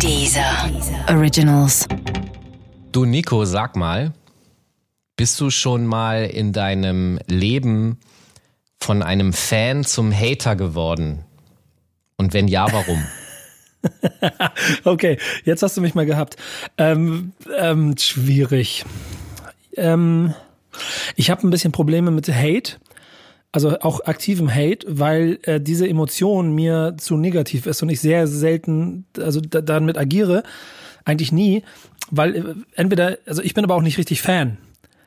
Dieser Originals. Du Nico, sag mal, bist du schon mal in deinem Leben von einem Fan zum Hater geworden? Und wenn ja, warum? okay, jetzt hast du mich mal gehabt. Ähm, ähm, schwierig. Ähm, ich habe ein bisschen Probleme mit Hate, also auch aktivem Hate, weil äh, diese Emotion mir zu negativ ist und ich sehr selten, also da, damit agiere, eigentlich nie, weil äh, entweder, also ich bin aber auch nicht richtig Fan.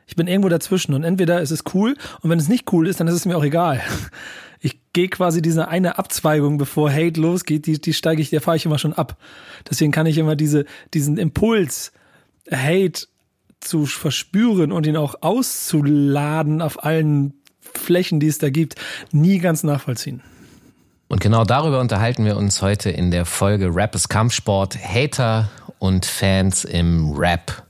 Ich bin irgendwo dazwischen und entweder ist es cool und wenn es nicht cool ist, dann ist es mir auch egal. Ich gehe quasi diese eine Abzweigung, bevor Hate losgeht, die, die steige ich, der fahre ich immer schon ab. Deswegen kann ich immer diese, diesen Impuls, Hate zu verspüren und ihn auch auszuladen auf allen Flächen, die es da gibt, nie ganz nachvollziehen. Und genau darüber unterhalten wir uns heute in der Folge Rap ist Kampfsport, Hater und Fans im Rap.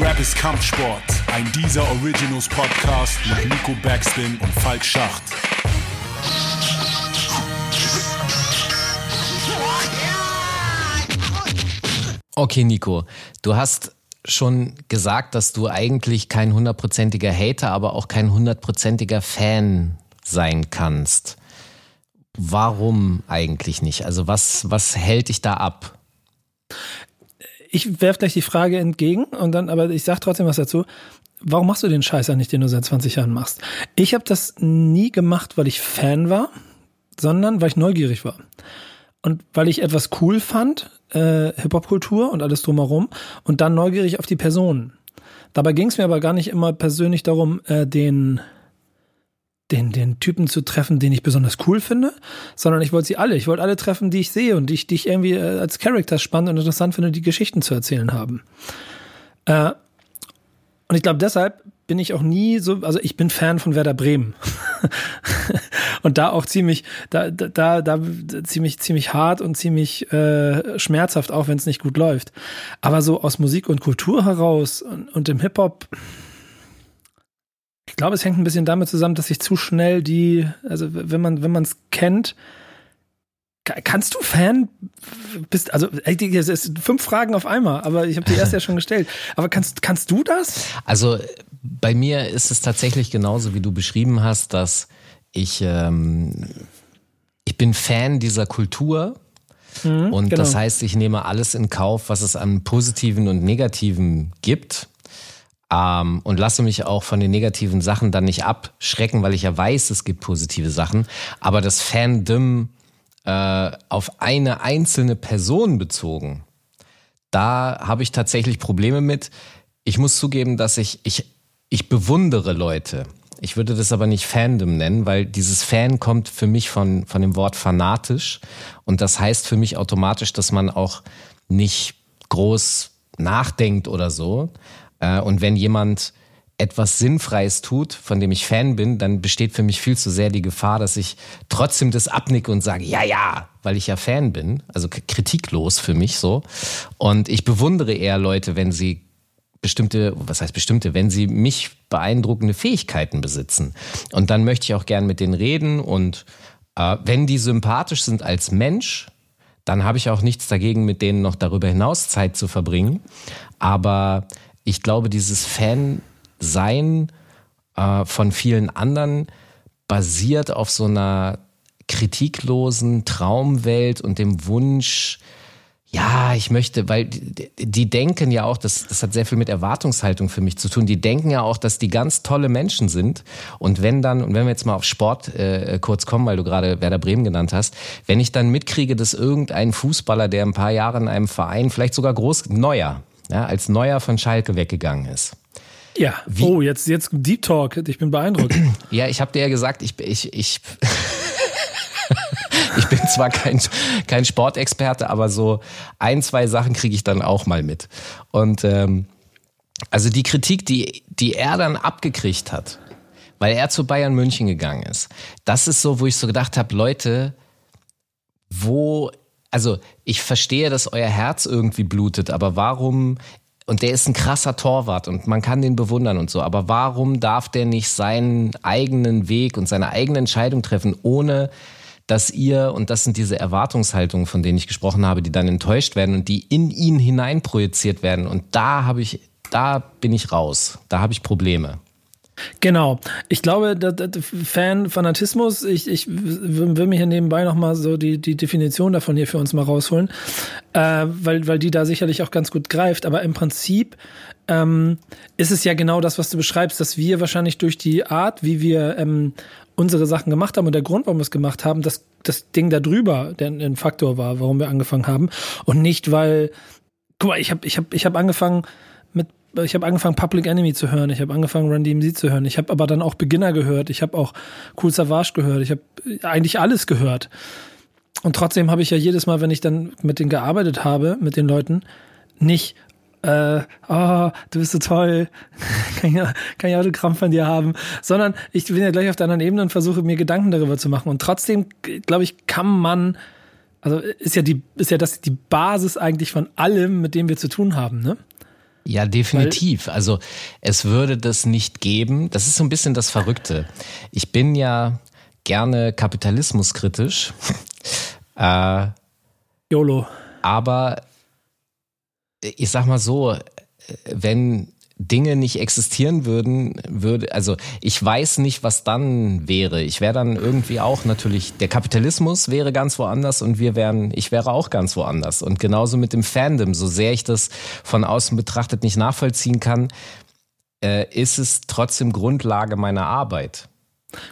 Rap ist Kampfsport, ein dieser Originals Podcast mit Nico Backspin und Falk Schacht. Okay, Nico, du hast schon gesagt, dass du eigentlich kein hundertprozentiger Hater, aber auch kein hundertprozentiger Fan sein kannst. Warum eigentlich nicht? Also was, was hält dich da ab? Ich werfe gleich die Frage entgegen und dann, aber ich sage trotzdem was dazu. Warum machst du den Scheiß nicht, den du seit 20 Jahren machst? Ich habe das nie gemacht, weil ich Fan war, sondern weil ich neugierig war. Und weil ich etwas cool fand, äh, Hip-Hop-Kultur und alles drumherum, und dann neugierig auf die Personen. Dabei ging es mir aber gar nicht immer persönlich darum, äh, den, den, den Typen zu treffen, den ich besonders cool finde, sondern ich wollte sie alle. Ich wollte alle treffen, die ich sehe und die ich, die ich irgendwie äh, als Charakter spannend und interessant finde, die Geschichten zu erzählen haben. Äh, und ich glaube, deshalb bin ich auch nie so, also ich bin Fan von Werder Bremen. und da auch ziemlich, da, da, da ziemlich, ziemlich hart und ziemlich äh, schmerzhaft, auch wenn es nicht gut läuft. Aber so aus Musik und Kultur heraus und, und im Hip-Hop, ich glaube, es hängt ein bisschen damit zusammen, dass ich zu schnell die, also wenn man, wenn man es kennt, Kannst du Fan bist also es ist fünf Fragen auf einmal, aber ich habe die erste ja schon gestellt. Aber kannst kannst du das? Also bei mir ist es tatsächlich genauso, wie du beschrieben hast, dass ich, ähm, ich bin Fan dieser Kultur. Mhm, und genau. das heißt, ich nehme alles in Kauf, was es an Positiven und Negativen gibt. Ähm, und lasse mich auch von den negativen Sachen dann nicht abschrecken, weil ich ja weiß, es gibt positive Sachen. Aber das Fandom äh, auf eine einzelne Person bezogen, da habe ich tatsächlich Probleme mit. Ich muss zugeben, dass ich, ich ich bewundere Leute. Ich würde das aber nicht Fandom nennen, weil dieses Fan kommt für mich von, von dem Wort fanatisch. Und das heißt für mich automatisch, dass man auch nicht groß nachdenkt oder so. Äh, und wenn jemand etwas Sinnfreies tut, von dem ich Fan bin, dann besteht für mich viel zu sehr die Gefahr, dass ich trotzdem das abnicke und sage, ja, ja, weil ich ja Fan bin. Also kritiklos für mich so. Und ich bewundere eher Leute, wenn sie bestimmte, was heißt bestimmte, wenn sie mich beeindruckende Fähigkeiten besitzen. Und dann möchte ich auch gern mit denen reden und äh, wenn die sympathisch sind als Mensch, dann habe ich auch nichts dagegen, mit denen noch darüber hinaus Zeit zu verbringen. Aber ich glaube, dieses Fan-Sein äh, von vielen anderen basiert auf so einer kritiklosen Traumwelt und dem Wunsch, ja, ich möchte, weil die, die, denken ja auch, das, das hat sehr viel mit Erwartungshaltung für mich zu tun. Die denken ja auch, dass die ganz tolle Menschen sind. Und wenn dann, und wenn wir jetzt mal auf Sport äh, kurz kommen, weil du gerade Werder Bremen genannt hast, wenn ich dann mitkriege, dass irgendein Fußballer, der ein paar Jahre in einem Verein, vielleicht sogar groß, neuer, ja, als neuer von Schalke weggegangen ist. Ja, Wie? oh, jetzt, jetzt Deep Talk, ich bin beeindruckt. Ja, ich habe dir ja gesagt, ich, ich, ich ich bin zwar kein, kein Sportexperte, aber so ein, zwei Sachen kriege ich dann auch mal mit. Und ähm, also die Kritik, die, die er dann abgekriegt hat, weil er zu Bayern München gegangen ist, das ist so, wo ich so gedacht habe, Leute, wo, also ich verstehe, dass euer Herz irgendwie blutet, aber warum und der ist ein krasser Torwart und man kann den bewundern und so. Aber warum darf der nicht seinen eigenen Weg und seine eigene Entscheidung treffen, ohne dass ihr, und das sind diese Erwartungshaltungen, von denen ich gesprochen habe, die dann enttäuscht werden und die in ihn hineinprojiziert werden. Und da habe ich, da bin ich raus. Da habe ich Probleme. Genau. Ich glaube, Fan-Fanatismus, ich, ich will mir hier nebenbei nochmal so die, die Definition davon hier für uns mal rausholen, äh, weil, weil die da sicherlich auch ganz gut greift. Aber im Prinzip ähm, ist es ja genau das, was du beschreibst, dass wir wahrscheinlich durch die Art, wie wir ähm, unsere Sachen gemacht haben und der Grund, warum wir es gemacht haben, dass das Ding da drüber der ein Faktor war, warum wir angefangen haben. Und nicht, weil, guck mal, ich habe ich hab, ich hab angefangen, ich habe angefangen Public Enemy zu hören, ich habe angefangen Run DMC zu hören, ich habe aber dann auch Beginner gehört, ich habe auch Cool Savage gehört, ich habe eigentlich alles gehört. Und trotzdem habe ich ja jedes Mal, wenn ich dann mit denen gearbeitet habe, mit den Leuten, nicht äh, oh, du bist so toll, kann ich, kann ich Autogramm von dir haben, sondern ich bin ja gleich auf der anderen Ebene und versuche mir Gedanken darüber zu machen. Und trotzdem, glaube ich, kann man, also ist ja die, ist ja das die Basis eigentlich von allem, mit dem wir zu tun haben, ne? Ja, definitiv. Weil also es würde das nicht geben. Das ist so ein bisschen das Verrückte. Ich bin ja gerne kapitalismuskritisch. äh, YOLO. Aber ich sag mal so, wenn Dinge nicht existieren würden, würde, also ich weiß nicht, was dann wäre. Ich wäre dann irgendwie auch natürlich, der Kapitalismus wäre ganz woanders und wir wären, ich wäre auch ganz woanders. Und genauso mit dem Fandom, so sehr ich das von außen betrachtet nicht nachvollziehen kann, äh, ist es trotzdem Grundlage meiner Arbeit.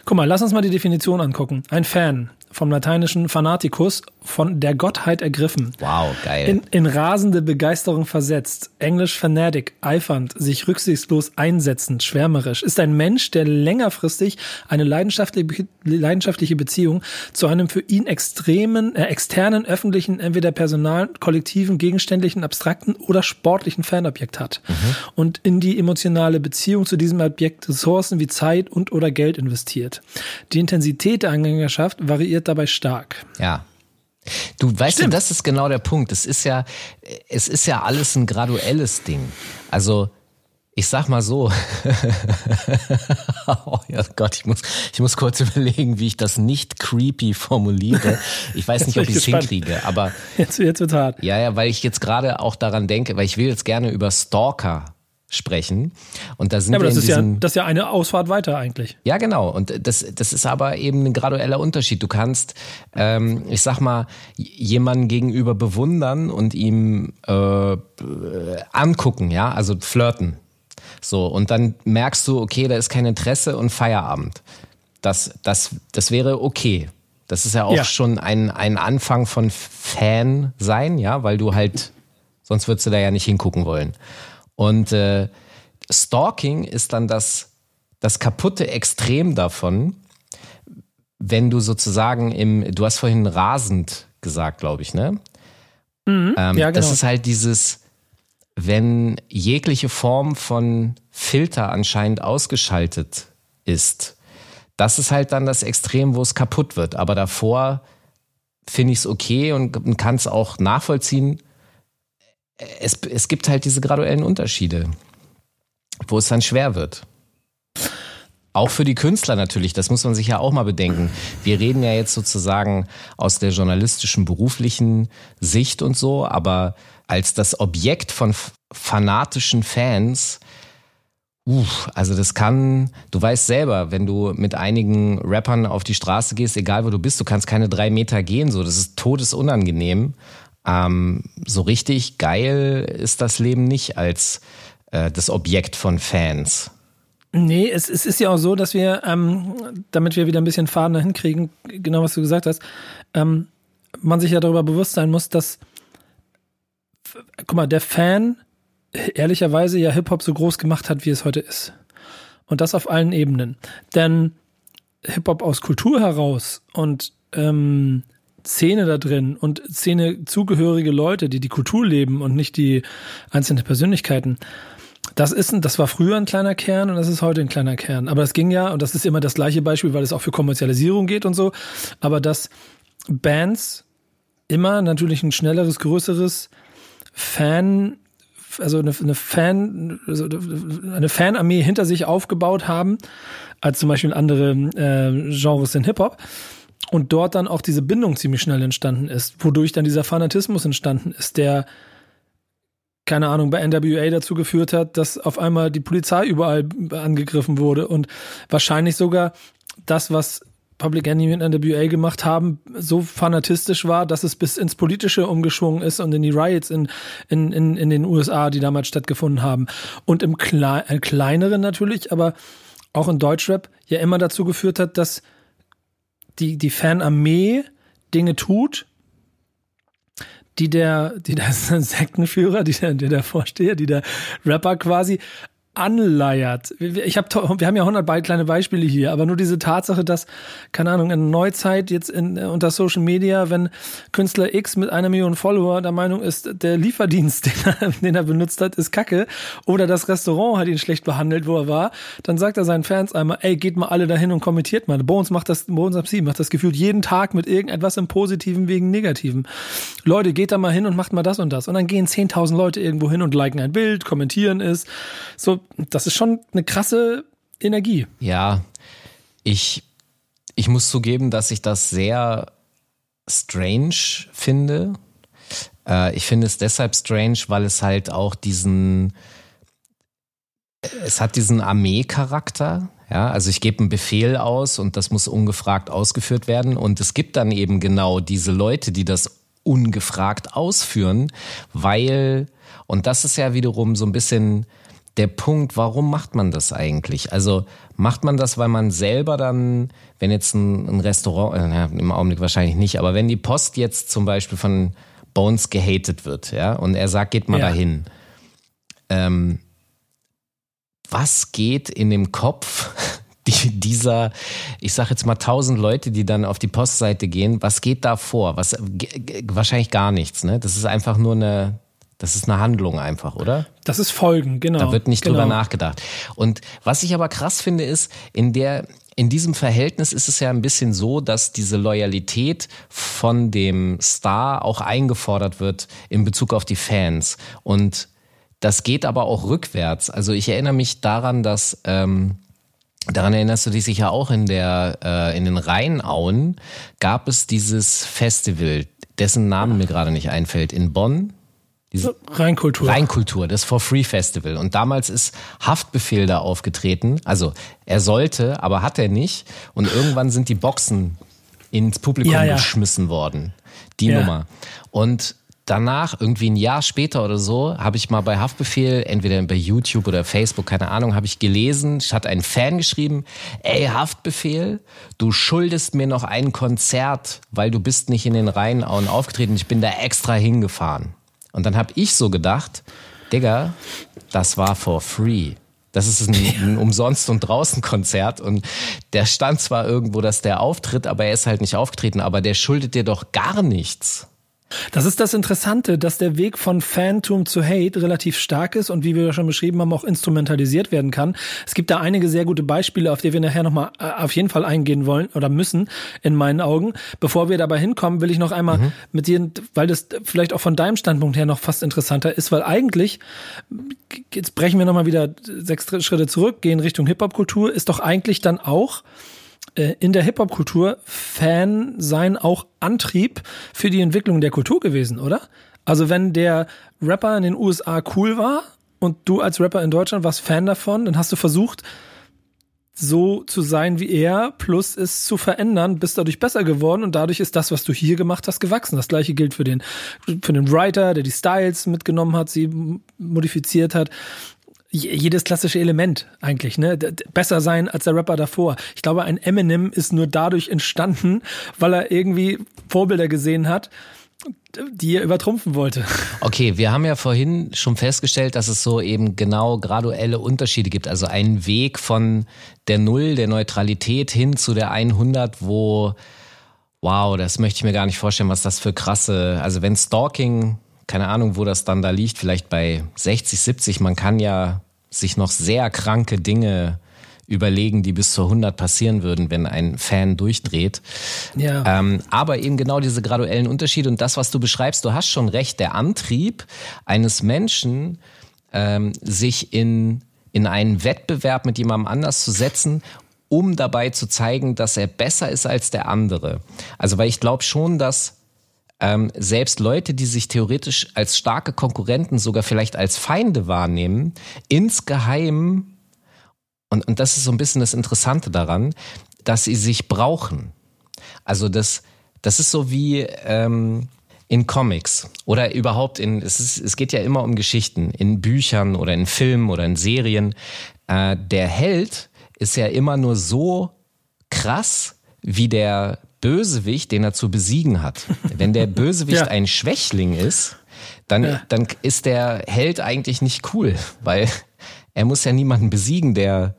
Guck mal, lass uns mal die Definition angucken. Ein Fan vom lateinischen Fanaticus, von der Gottheit ergriffen. Wow, geil. In, in rasende Begeisterung versetzt. Englisch fanatic, eifernd, sich rücksichtslos einsetzend, schwärmerisch. Ist ein Mensch, der längerfristig eine leidenschaftliche, leidenschaftliche Beziehung zu einem für ihn extremen, äh, externen, öffentlichen, entweder personalen, kollektiven, gegenständlichen, abstrakten oder sportlichen Fanobjekt hat. Mhm. Und in die emotionale Beziehung zu diesem Objekt Ressourcen wie Zeit und oder Geld investiert. Die Intensität der Anhängerschaft variiert dabei stark. Ja. Du weißt Stimmt. du, das ist genau der Punkt. Es ist ja, es ist ja alles ein graduelles Ding. Also, ich sag mal so. oh ja Gott, ich muss, ich muss kurz überlegen, wie ich das nicht creepy formuliere. Ich weiß nicht, ob ich es hinkriege, aber. Jetzt, jetzt wird's hart. Ja, ja, weil ich jetzt gerade auch daran denke, weil ich will jetzt gerne über Stalker sprechen. Und da sind ja, aber wir das ist ja, das ist ja eine Ausfahrt weiter eigentlich. Ja, genau. Und das, das ist aber eben ein gradueller Unterschied. Du kannst, ähm, ich sag mal, jemanden gegenüber bewundern und ihm äh, angucken, ja, also flirten. So, und dann merkst du, okay, da ist kein Interesse und Feierabend. Das, das, das wäre okay. Das ist ja auch ja. schon ein, ein Anfang von Fan sein, ja, weil du halt, sonst würdest du da ja nicht hingucken wollen. Und äh, Stalking ist dann das, das kaputte Extrem davon, wenn du sozusagen im, du hast vorhin rasend gesagt, glaube ich, ne? Mhm, ähm, ja, genau. Das ist halt dieses, wenn jegliche Form von Filter anscheinend ausgeschaltet ist. Das ist halt dann das Extrem, wo es kaputt wird. Aber davor finde ich es okay und kann es auch nachvollziehen, es, es gibt halt diese graduellen Unterschiede, wo es dann schwer wird. Auch für die Künstler natürlich, das muss man sich ja auch mal bedenken. Wir reden ja jetzt sozusagen aus der journalistischen, beruflichen Sicht und so, aber als das Objekt von fanatischen Fans, uff, also das kann, du weißt selber, wenn du mit einigen Rappern auf die Straße gehst, egal wo du bist, du kannst keine drei Meter gehen, so, das ist todesunangenehm. Ähm, so richtig geil ist das Leben nicht als äh, das Objekt von Fans. Nee, es, es ist ja auch so, dass wir, ähm, damit wir wieder ein bisschen Faden dahin kriegen, genau was du gesagt hast, ähm, man sich ja darüber bewusst sein muss, dass, guck mal, der Fan ehrlicherweise ja Hip-Hop so groß gemacht hat, wie es heute ist. Und das auf allen Ebenen. Denn Hip-Hop aus Kultur heraus und ähm, Szene da drin und Szene zugehörige Leute, die die Kultur leben und nicht die einzelnen Persönlichkeiten. Das ist ein, das war früher ein kleiner Kern und das ist heute ein kleiner Kern. Aber das ging ja, und das ist immer das gleiche Beispiel, weil es auch für Kommerzialisierung geht und so, aber dass Bands immer natürlich ein schnelleres, größeres Fan, also eine, eine Fan, also eine Fanarmee hinter sich aufgebaut haben, als zum Beispiel andere äh, Genres in Hip-Hop und dort dann auch diese Bindung ziemlich schnell entstanden ist, wodurch dann dieser Fanatismus entstanden ist, der keine Ahnung, bei NWA dazu geführt hat, dass auf einmal die Polizei überall angegriffen wurde und wahrscheinlich sogar das, was Public Enemy und NWA gemacht haben, so fanatistisch war, dass es bis ins Politische umgeschwungen ist und in die Riots in, in, in, in den USA, die damals stattgefunden haben. Und im Kle äh, kleineren natürlich, aber auch in Deutschrap ja immer dazu geführt hat, dass die, die Fanarmee Dinge tut, die der, die der Sektenführer, die der, der, Vorsteher, die der Rapper quasi anleiert. Ich hab, wir haben ja hundert kleine Beispiele hier, aber nur diese Tatsache, dass, keine Ahnung, in Neuzeit jetzt in, äh, unter Social Media, wenn Künstler X mit einer Million Follower der Meinung ist, der Lieferdienst, den er, den er benutzt hat, ist kacke, oder das Restaurant hat ihn schlecht behandelt, wo er war, dann sagt er seinen Fans einmal, ey, geht mal alle dahin und kommentiert mal. Bones macht das, Bones ab sieben macht das gefühlt jeden Tag mit irgendetwas im Positiven wegen Negativen. Leute, geht da mal hin und macht mal das und das. Und dann gehen 10.000 Leute irgendwo hin und liken ein Bild, kommentieren es. So, das ist schon eine krasse Energie. Ja, ich, ich muss zugeben, dass ich das sehr strange finde. Äh, ich finde es deshalb strange, weil es halt auch diesen, es hat diesen Armee-Charakter. Ja, also ich gebe einen Befehl aus und das muss ungefragt ausgeführt werden. Und es gibt dann eben genau diese Leute, die das ungefragt ausführen, weil, und das ist ja wiederum so ein bisschen der Punkt, warum macht man das eigentlich? Also macht man das, weil man selber dann, wenn jetzt ein, ein Restaurant, äh, im Augenblick wahrscheinlich nicht, aber wenn die Post jetzt zum Beispiel von Bones gehatet wird, ja, und er sagt, geht mal ja. dahin. Ähm, was geht in dem Kopf die, dieser, ich sage jetzt mal tausend Leute, die dann auf die Postseite gehen, was geht da vor? Was, wahrscheinlich gar nichts, ne? Das ist einfach nur eine, das ist eine Handlung einfach, oder? Das ist Folgen, genau. Da wird nicht genau. drüber nachgedacht. Und was ich aber krass finde, ist, in der, in diesem Verhältnis ist es ja ein bisschen so, dass diese Loyalität von dem Star auch eingefordert wird in Bezug auf die Fans. Und das geht aber auch rückwärts. Also ich erinnere mich daran, dass ähm, Daran erinnerst du dich sicher auch in der äh, in den Rheinauen gab es dieses Festival, dessen Name mir gerade nicht einfällt, in Bonn. Diese Rheinkultur. Rheinkultur, das For Free Festival. Und damals ist Haftbefehl da aufgetreten. Also er sollte, aber hat er nicht. Und irgendwann sind die Boxen ins Publikum ja, ja. geschmissen worden. Die ja. Nummer. Und danach, irgendwie ein Jahr später oder so, habe ich mal bei Haftbefehl, entweder bei YouTube oder Facebook, keine Ahnung, habe ich gelesen, hat ein Fan geschrieben, ey Haftbefehl, du schuldest mir noch ein Konzert, weil du bist nicht in den Rheinauen aufgetreten. Ich bin da extra hingefahren. Und dann habe ich so gedacht, Digga, das war for free. Das ist ein, ein Umsonst- und Draußen-Konzert und der stand zwar irgendwo, dass der auftritt, aber er ist halt nicht aufgetreten, aber der schuldet dir doch gar nichts. Das ist das Interessante, dass der Weg von Phantom zu Hate relativ stark ist und wie wir schon beschrieben haben, auch instrumentalisiert werden kann. Es gibt da einige sehr gute Beispiele, auf die wir nachher nochmal äh, auf jeden Fall eingehen wollen oder müssen, in meinen Augen. Bevor wir dabei hinkommen, will ich noch einmal mhm. mit dir, weil das vielleicht auch von deinem Standpunkt her noch fast interessanter ist, weil eigentlich, jetzt brechen wir nochmal wieder sechs Schritte zurück, gehen Richtung Hip-Hop-Kultur, ist doch eigentlich dann auch in der Hip-Hop-Kultur Fan sein auch Antrieb für die Entwicklung der Kultur gewesen, oder? Also wenn der Rapper in den USA cool war und du als Rapper in Deutschland warst Fan davon, dann hast du versucht, so zu sein wie er, plus es zu verändern, bist dadurch besser geworden und dadurch ist das, was du hier gemacht hast, gewachsen. Das gleiche gilt für den, für den Writer, der die Styles mitgenommen hat, sie modifiziert hat jedes klassische Element eigentlich, ne? Besser sein als der Rapper davor. Ich glaube, ein Eminem ist nur dadurch entstanden, weil er irgendwie Vorbilder gesehen hat, die er übertrumpfen wollte. Okay, wir haben ja vorhin schon festgestellt, dass es so eben genau graduelle Unterschiede gibt. Also einen Weg von der Null, der Neutralität hin zu der 100, wo, wow, das möchte ich mir gar nicht vorstellen, was das für krasse, also wenn Stalking keine Ahnung, wo das dann da liegt, vielleicht bei 60, 70. Man kann ja sich noch sehr kranke Dinge überlegen, die bis zu 100 passieren würden, wenn ein Fan durchdreht. Ja. Ähm, aber eben genau diese graduellen Unterschiede und das, was du beschreibst, du hast schon recht, der Antrieb eines Menschen, ähm, sich in, in einen Wettbewerb mit jemandem anders zu setzen um dabei zu zeigen, dass er besser ist als der andere. Also weil ich glaube schon, dass ähm, selbst Leute, die sich theoretisch als starke Konkurrenten, sogar vielleicht als Feinde wahrnehmen, insgeheim, und, und das ist so ein bisschen das Interessante daran, dass sie sich brauchen. Also das, das ist so wie ähm, in Comics oder überhaupt in, es, ist, es geht ja immer um Geschichten, in Büchern oder in Filmen oder in Serien. Äh, der Held ist ja immer nur so krass, wie der Bösewicht, den er zu besiegen hat. Wenn der Bösewicht ja. ein Schwächling ist, dann, ja. dann ist der Held eigentlich nicht cool, weil er muss ja niemanden besiegen, der,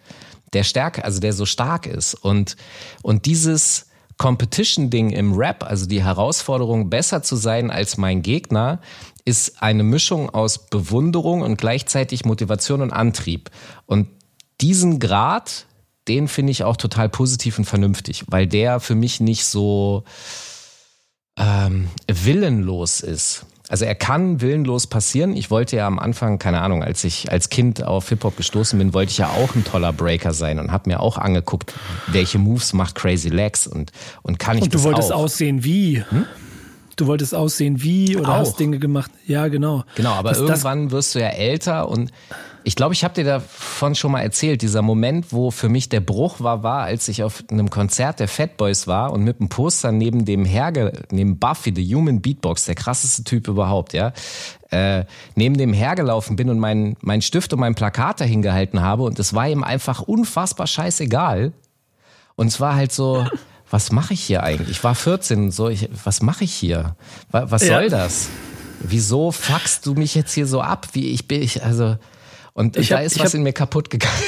der stärker, also der so stark ist. Und, und dieses Competition-Ding im Rap, also die Herausforderung, besser zu sein als mein Gegner, ist eine Mischung aus Bewunderung und gleichzeitig Motivation und Antrieb. Und diesen Grad den finde ich auch total positiv und vernünftig, weil der für mich nicht so ähm, willenlos ist. Also er kann willenlos passieren. Ich wollte ja am Anfang, keine Ahnung, als ich als Kind auf Hip-Hop gestoßen bin, wollte ich ja auch ein toller Breaker sein und habe mir auch angeguckt, welche Moves macht Crazy Legs und, und kann ich und das auch. Und du wolltest aussehen wie? Hm? Du wolltest aussehen wie oder auch. hast Dinge gemacht. Ja, genau. Genau, aber das, irgendwann wirst du ja älter und ich glaube, ich habe dir davon schon mal erzählt, dieser Moment, wo für mich der Bruch war, war, als ich auf einem Konzert der Fat Boys war und mit einem Poster neben dem Herge, neben Buffy, the Human Beatbox, der krasseste Typ überhaupt, ja, äh, neben dem hergelaufen bin und meinen mein Stift und mein Plakat dahin gehalten habe und es war ihm einfach unfassbar scheißegal. Und es war halt so, was mache ich hier eigentlich? Ich war 14 und so, ich, was mache ich hier? Was soll ja. das? Wieso fuckst du mich jetzt hier so ab, wie ich bin? Ich, also, und ich da hab, ist was hab, in mir kaputt gegangen.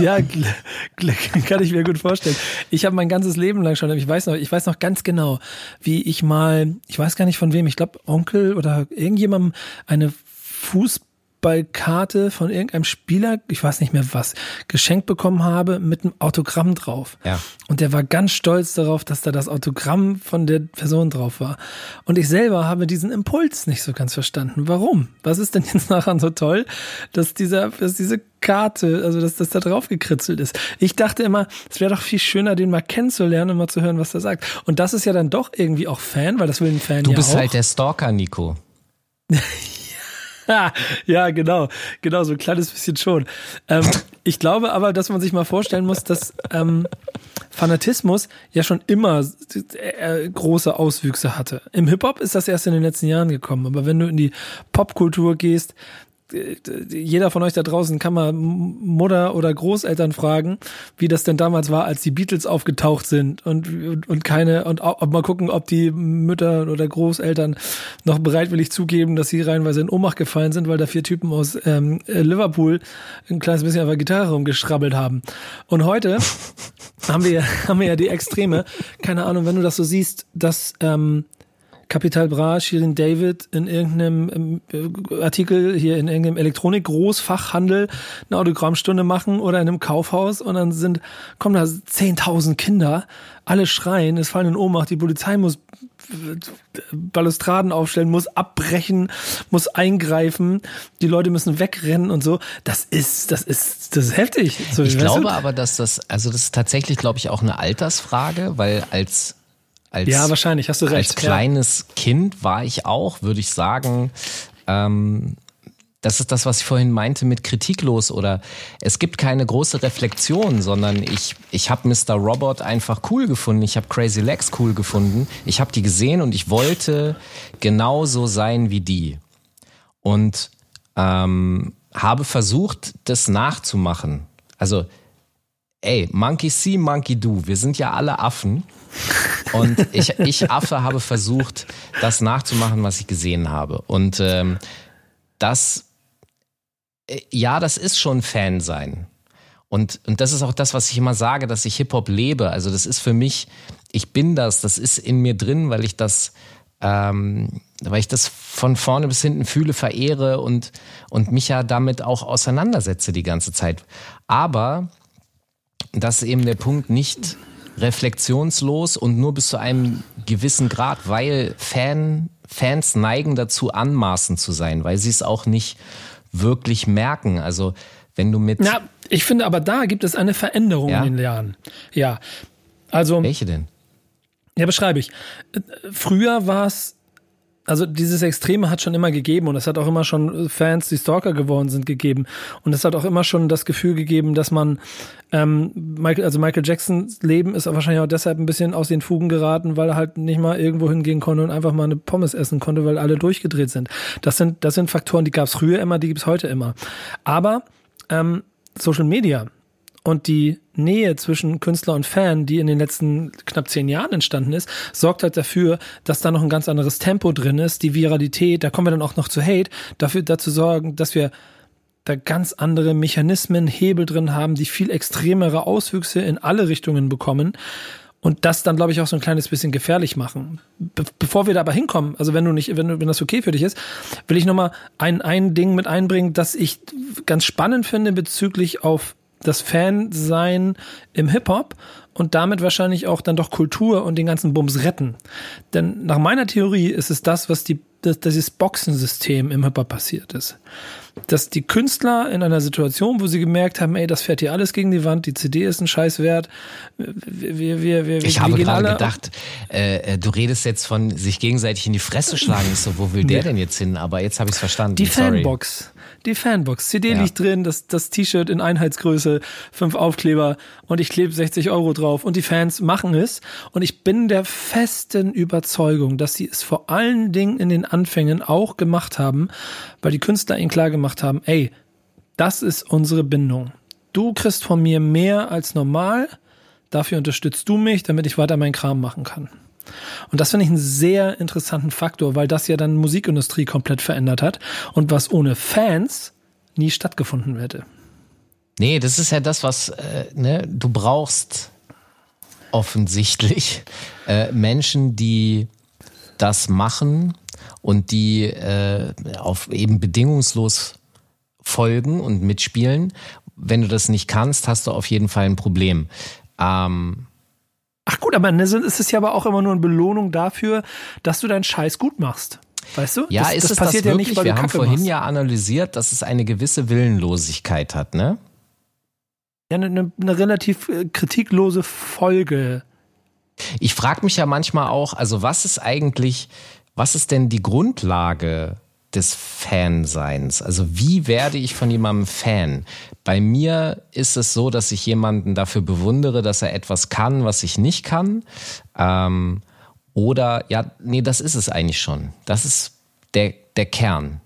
Ja, kann ich mir gut vorstellen. Ich habe mein ganzes Leben lang schon, ich weiß noch, ich weiß noch ganz genau, wie ich mal, ich weiß gar nicht von wem, ich glaube Onkel oder irgendjemandem eine Fußball Fußballkarte von irgendeinem Spieler, ich weiß nicht mehr was, geschenkt bekommen habe mit einem Autogramm drauf. Ja. Und der war ganz stolz darauf, dass da das Autogramm von der Person drauf war. Und ich selber habe diesen Impuls nicht so ganz verstanden. Warum? Was ist denn jetzt nachher so toll, dass dieser, dass diese Karte, also dass das da drauf gekritzelt ist. Ich dachte immer, es wäre doch viel schöner, den mal kennenzulernen und mal zu hören, was er sagt. Und das ist ja dann doch irgendwie auch Fan, weil das will ein Fan du ja bist auch. halt der Stalker, Nico. ja, genau. Genau, so ein kleines bisschen schon. Ähm, ich glaube aber, dass man sich mal vorstellen muss, dass ähm, Fanatismus ja schon immer äh, große Auswüchse hatte. Im Hip-Hop ist das erst in den letzten Jahren gekommen. Aber wenn du in die Popkultur gehst, jeder von euch da draußen kann mal Mutter oder Großeltern fragen, wie das denn damals war, als die Beatles aufgetaucht sind und, und keine, und ob mal gucken, ob die Mütter oder Großeltern noch bereitwillig zugeben, dass sie reinweise in Ohnmacht gefallen sind, weil da vier Typen aus ähm, Liverpool ein kleines bisschen auf der Gitarre rumgeschrabbelt haben. Und heute haben wir, haben wir ja die Extreme. Keine Ahnung, wenn du das so siehst, dass ähm, Capital Bra, Shirin David in irgendeinem äh, Artikel hier in irgendeinem Elektronik-Großfachhandel eine Autogrammstunde machen oder in einem Kaufhaus und dann sind, kommen da 10.000 Kinder, alle schreien, es fallen in Ohnmacht, die Polizei muss Balustraden aufstellen, muss abbrechen, muss eingreifen, die Leute müssen wegrennen und so. Das ist, das ist, das ist heftig. So, ich glaube du? aber, dass das, also das ist tatsächlich, glaube ich, auch eine Altersfrage, weil als als, ja, wahrscheinlich, hast du recht. Als kleines ja. Kind war ich auch, würde ich sagen, ähm, das ist das, was ich vorhin meinte mit kritiklos oder es gibt keine große Reflexion, sondern ich, ich habe Mr. Robot einfach cool gefunden, ich habe Crazy Legs cool gefunden, ich habe die gesehen und ich wollte genauso sein wie die. Und ähm, habe versucht, das nachzumachen. Also, ey, Monkey see, Monkey do, wir sind ja alle Affen. Und ich, ich Affe habe versucht, das nachzumachen, was ich gesehen habe. Und ähm, das, äh, ja, das ist schon Fan sein. Und, und das ist auch das, was ich immer sage, dass ich Hip-Hop lebe. Also das ist für mich, ich bin das, das ist in mir drin, weil ich das, ähm, weil ich das von vorne bis hinten fühle, verehre und, und mich ja damit auch auseinandersetze die ganze Zeit. Aber das ist eben der Punkt, nicht reflexionslos und nur bis zu einem gewissen Grad, weil Fan, Fans neigen dazu, anmaßend zu sein, weil sie es auch nicht wirklich merken. Also wenn du mit. Ja, Ich finde aber da gibt es eine Veränderung Ja? in den Jahren. Ja. Also, Welche denn? ja, beschreibe ich. Äh, Früher war es, also dieses Extreme hat schon immer gegeben und es hat auch immer schon Fans, die Stalker geworden sind, gegeben. Und es hat auch immer schon das Gefühl gegeben, dass man, ähm, Michael, also Michael Jacksons Leben ist wahrscheinlich auch deshalb ein bisschen aus den Fugen geraten, weil er halt nicht mal irgendwo hingehen konnte und einfach mal eine Pommes essen konnte, weil alle durchgedreht sind. Das sind, das sind Faktoren, die gab es früher immer, die gibt es heute immer. Aber ähm, Social Media und die Nähe zwischen Künstler und Fan, die in den letzten knapp zehn Jahren entstanden ist, sorgt halt dafür, dass da noch ein ganz anderes Tempo drin ist. Die Viralität, da kommen wir dann auch noch zu Hate, dafür dazu sorgen, dass wir da ganz andere Mechanismen, Hebel drin haben, die viel extremere Auswüchse in alle Richtungen bekommen und das dann, glaube ich, auch so ein kleines bisschen gefährlich machen. Be bevor wir da aber hinkommen, also wenn du nicht, wenn, du, wenn das okay für dich ist, will ich nochmal ein, ein Ding mit einbringen, das ich ganz spannend finde bezüglich auf das Fansein im Hip-Hop und damit wahrscheinlich auch dann doch Kultur und den ganzen Bums retten. Denn nach meiner Theorie ist es das, was die, das, dieses Boxensystem im Hip-Hop passiert ist. Dass die Künstler in einer Situation, wo sie gemerkt haben, ey, das fährt hier alles gegen die Wand, die CD ist ein Scheiß wert, wir, wir, wir, wir, Ich wir habe gerade gedacht, äh, äh, du redest jetzt von sich gegenseitig in die Fresse schlagen. So, wo will der denn jetzt hin? Aber jetzt habe ich es verstanden. Die Sorry. Fanbox. Die Fanbox. CD Ja. liegt drin, das, das T-Shirt in Einheitsgröße, fünf Aufkleber und ich klebe 60 Euro drauf und die Fans machen es. Und ich bin der festen Überzeugung, dass sie es vor allen Dingen in den Anfängen auch gemacht haben, weil die Künstler ihnen klar gemacht haben, ey, das ist unsere Bindung. Du kriegst von mir mehr als normal, dafür unterstützt du mich, damit ich weiter meinen Kram machen kann. Und das finde ich einen sehr interessanten Faktor, weil das ja dann Musikindustrie komplett verändert hat und was ohne Fans nie stattgefunden hätte. Nee, das ist ja das, was äh, ne, du brauchst offensichtlich äh, Menschen, die das machen und die äh, auf eben bedingungslos folgen und mitspielen. Wenn du das nicht kannst, hast du auf jeden Fall ein Problem. Ähm, Ach gut, aber ne, es ist ja aber auch immer nur eine Belohnung dafür, dass du deinen Scheiß gut machst. Weißt du? ja, das, ist das es passiert das ja wirklich? nicht, weil Wir du haben Kacke vorhin machst. ja analysiert, dass es eine gewisse Willenlosigkeit hat, ne? Ja, eine, eine, eine relativ äh, kritiklose Folge. Ich frage mich ja manchmal auch, also was ist eigentlich, was ist denn die Grundlage des Fanseins? Also wie werde ich von jemandem Fan? Bei mir ist es so, dass ich jemanden dafür bewundere, dass er etwas kann, was ich nicht kann. Ähm, oder, ja, nee, das ist es eigentlich schon. Das ist der, der Kern.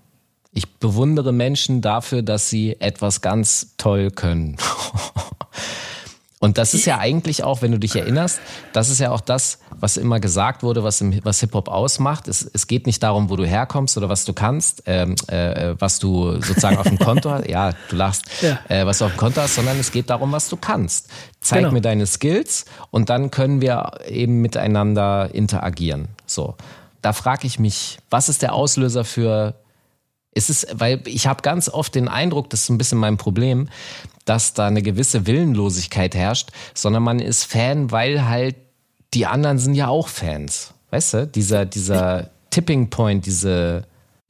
Ich bewundere Menschen dafür, dass sie etwas ganz toll können. Und das ist ja eigentlich auch, wenn du dich erinnerst, das ist ja auch das, was immer gesagt wurde, was, im, was Hip-Hop ausmacht. Es, es geht nicht darum, wo du herkommst oder was du kannst, ähm, äh, was du sozusagen auf dem Konto hast. Ja, du lachst, Ja. äh, was du auf dem Konto hast, sondern es geht darum, was du kannst. Zeig Genau. mir deine Skills und dann können wir eben miteinander interagieren. So, da frage ich mich, was ist der Auslöser für ist es, weil ich habe ganz oft den Eindruck, das ist ein bisschen mein Problem, dass da eine gewisse Willenlosigkeit herrscht, sondern man ist Fan, weil halt die anderen sind ja auch Fans. Weißt du, dieser, dieser Tipping Point, diese,